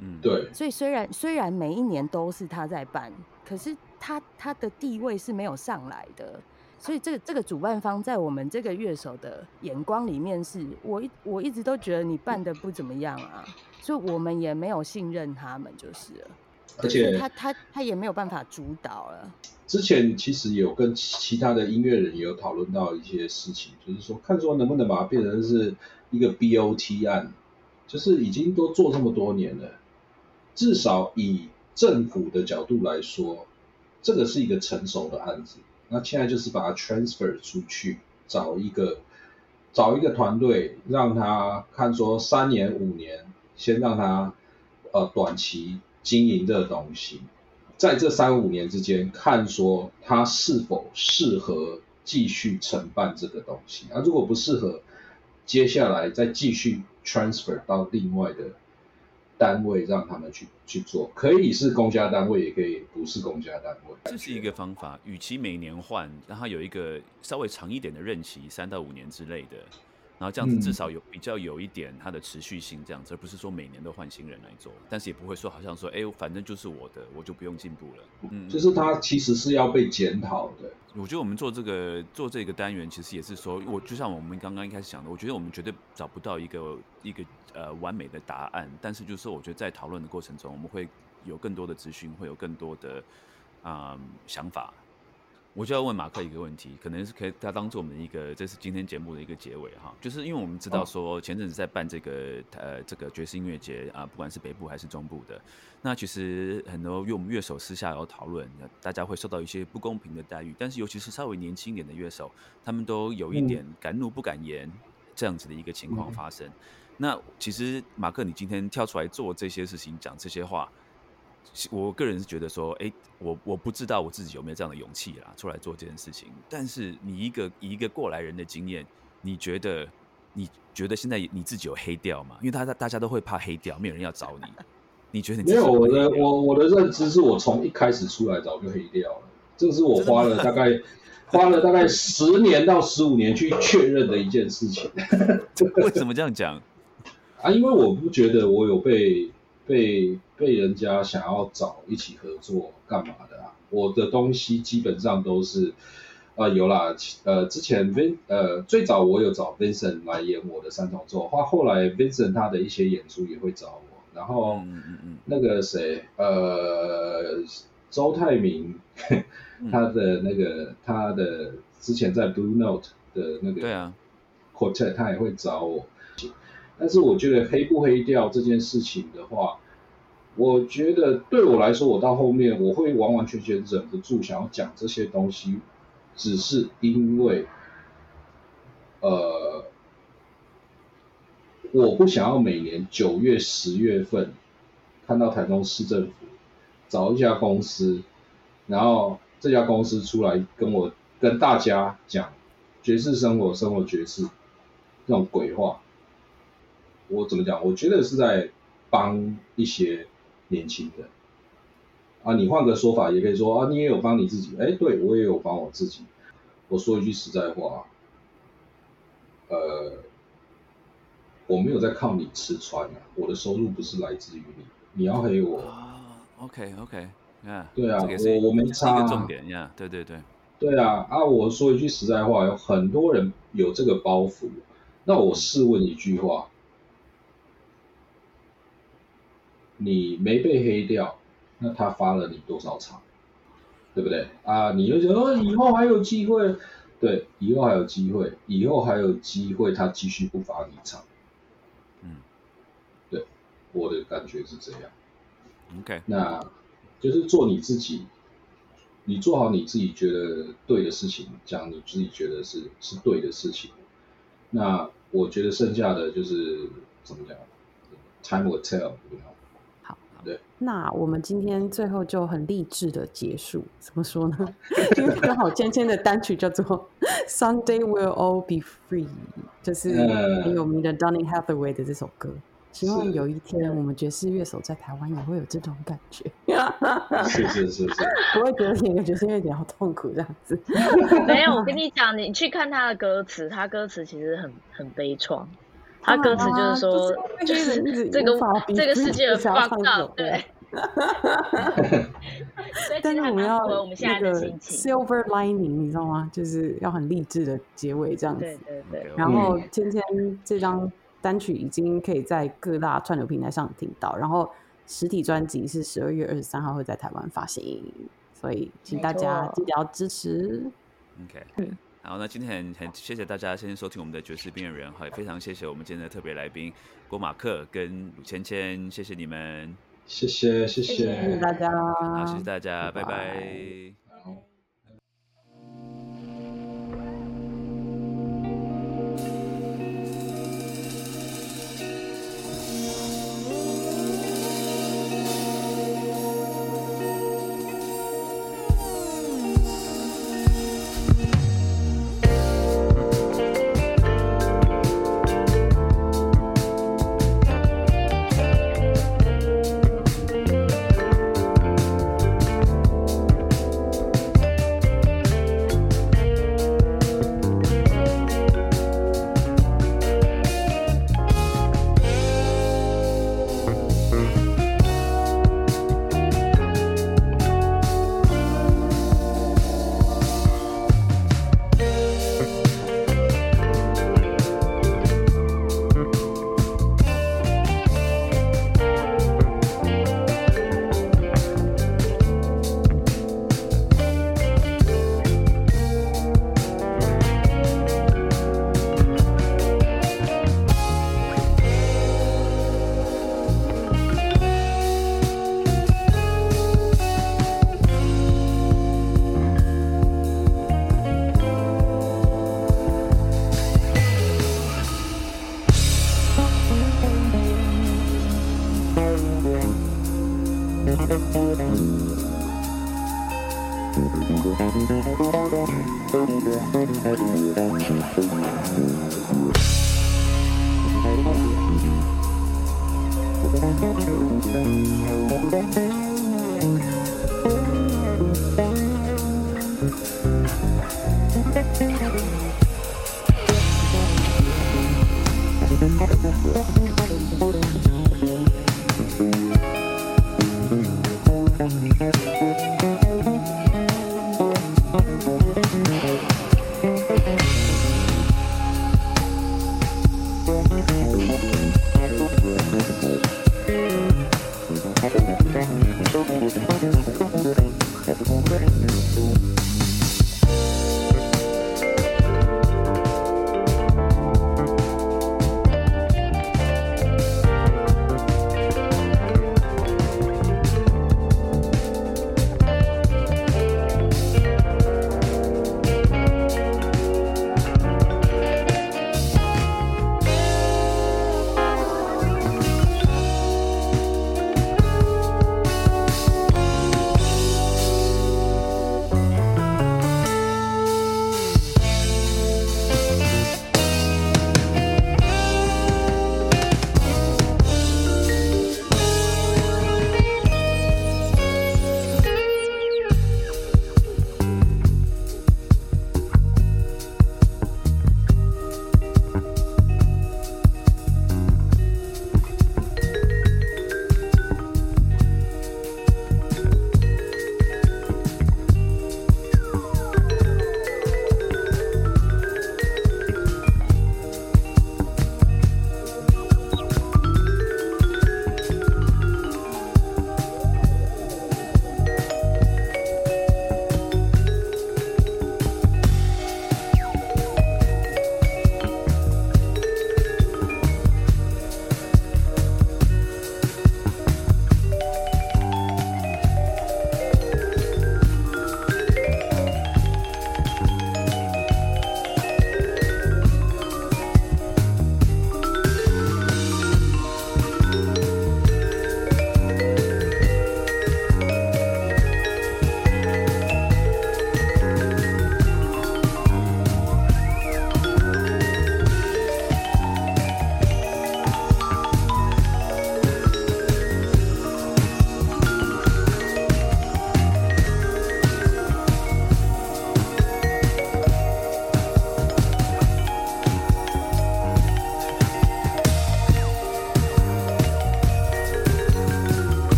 嗯，对。所以虽然虽然每一年都是他在办。可是他他的地位是没有上来的，所以这个这个主办方在我们这个乐手的眼光里面，是我一我一直都觉得你办的不怎么样啊，所以我们也没有信任他们就是了。而且他他他也没有办法主导了。之前其实有跟其他的音乐人也有讨论到一些事情，就是说看说能不能把它变成是一个 BOT 案，就是已经都做这么多年了，至少以。政府的角度来说，这个是一个成熟的案子。那现在就是把它 transfer 出去，找一个找一个团队，让他看说三年五年，先让他呃短期经营这个东西，在这三五年之间，看说他是否适合继续承办这个东西。啊，如果不适合，接下来再继续 transfer 到另外的单位让他们去去做，可以是公家单位，也可以不是公家单位。这是一个方法，与其每年换，让他有一个稍微长一点的任期，三到五年之类的。然后这样子至少有比较有一点它的持续性，这样子，而不是说每年都换新人来做，但是也不会说好像说，哎，反正就是我的，我就不用进步了。嗯，就是它其实是要被检讨的。我觉得我们做这个做这个单元，其实也是说，我就像我们刚刚一开始讲的，我觉得我们绝对找不到一个一个呃完美的答案，但是就是说，我觉得在讨论的过程中，我们会有更多的资讯，会有更多的啊想法。我就要问马克一个问题，可能是可以他当做我们的一个，这是今天节目的一个结尾哈，就是因为我们知道说前阵子在办这个呃这个爵士音乐节啊，不管是北部还是中部的，那其实很多因为我们乐手私下有讨论，大家会受到一些不公平的待遇，但是尤其是稍微年轻一点的乐手，他们都有一点敢怒不敢言这样子的一个情况发生。那其实马克，你今天跳出来做这些事情，讲这些话。我个人是觉得说，哎，我我不知道我自己有没有这样的勇气啦，出来做这件事情。但是你一个以一个过来人的经验，你觉得你觉得现在你自己有黑掉吗？因为大家大家都会怕黑掉，没有人要找你。你觉得你没有我的我我的认知是我从一开始出来早就黑掉了，这是我花了大概 花了大概十年到十五年去确认的一件事情。为什么这样讲 啊？因为我不觉得我有被。被被人家想要找一起合作干嘛的啊？我的东西基本上都是，呃，有啦，呃，之前 Vin 呃最早我有找 Vincent 来演我的三重奏，话后来 Vincent 他的一些演出也会找我，然后那个谁呃周泰明 他的那个他的之前在 Blue Note 的那个对啊 Quartet 他也会找我。但是我觉得黑不黑掉这件事情的话，我觉得对我来说，我到后面我会完完全全忍不住想要讲这些东西，只是因为，呃，我不想要每年九月、十月份看到台中市政府找一家公司，然后这家公司出来跟我跟大家讲爵士生活、生活爵士这种鬼话。我怎么讲？我觉得是在帮一些年轻的啊。你换个说法也可以说啊，你也有帮你自己。哎，对我也有帮我自己。我说一句实在话，呃，我没有在靠你吃穿啊。我的收入不是来自于你，你要黑我。OK OK，啊，对啊，我我没差。重点呀，对对对。对啊，啊，我说一句实在话，有很多人有这个包袱。那我试问一句话。你没被黑掉，那他发了你多少场，对不对啊？你就觉得以后还有机会，对，以后还有机会，以后还有机会，他继续不罚你场，嗯，对，我的感觉是这样。OK，那就是做你自己，你做好你自己觉得对的事情，讲你自己觉得是是对的事情。那我觉得剩下的就是怎么讲，Time will tell。对，那我们今天最后就很励志的结束，怎么说呢？因为刚好芊芊的单曲叫做《Sunday Will All Be Free》，就是很有名的 Donny Hathaway 的这首歌。希望有一天我们爵士乐手在台湾也会有这种感觉。是是是是，不会觉得演个爵士乐比较痛苦这样子。没有，我跟你讲，你去看他的歌词，他歌词其实很很悲怆。他歌词就是说，就是这个这个世界的放荡，对。但是我们要我们现在的心情，silver lining，你知道吗？就是要很励志的结尾这样子。对对对。然后今天这张单曲已经可以在各大串流平台上听到，然后实体专辑是十二月二十三号会在台湾发行，所以请大家记得要支持。OK。好，那今天很很谢谢大家先收听我们的爵士边缘人，哈，也非常谢谢我们今天的特别来宾郭马克跟鲁芊芊，谢谢你们，谢谢谢谢，谢谢大家，好，谢谢大家，拜拜。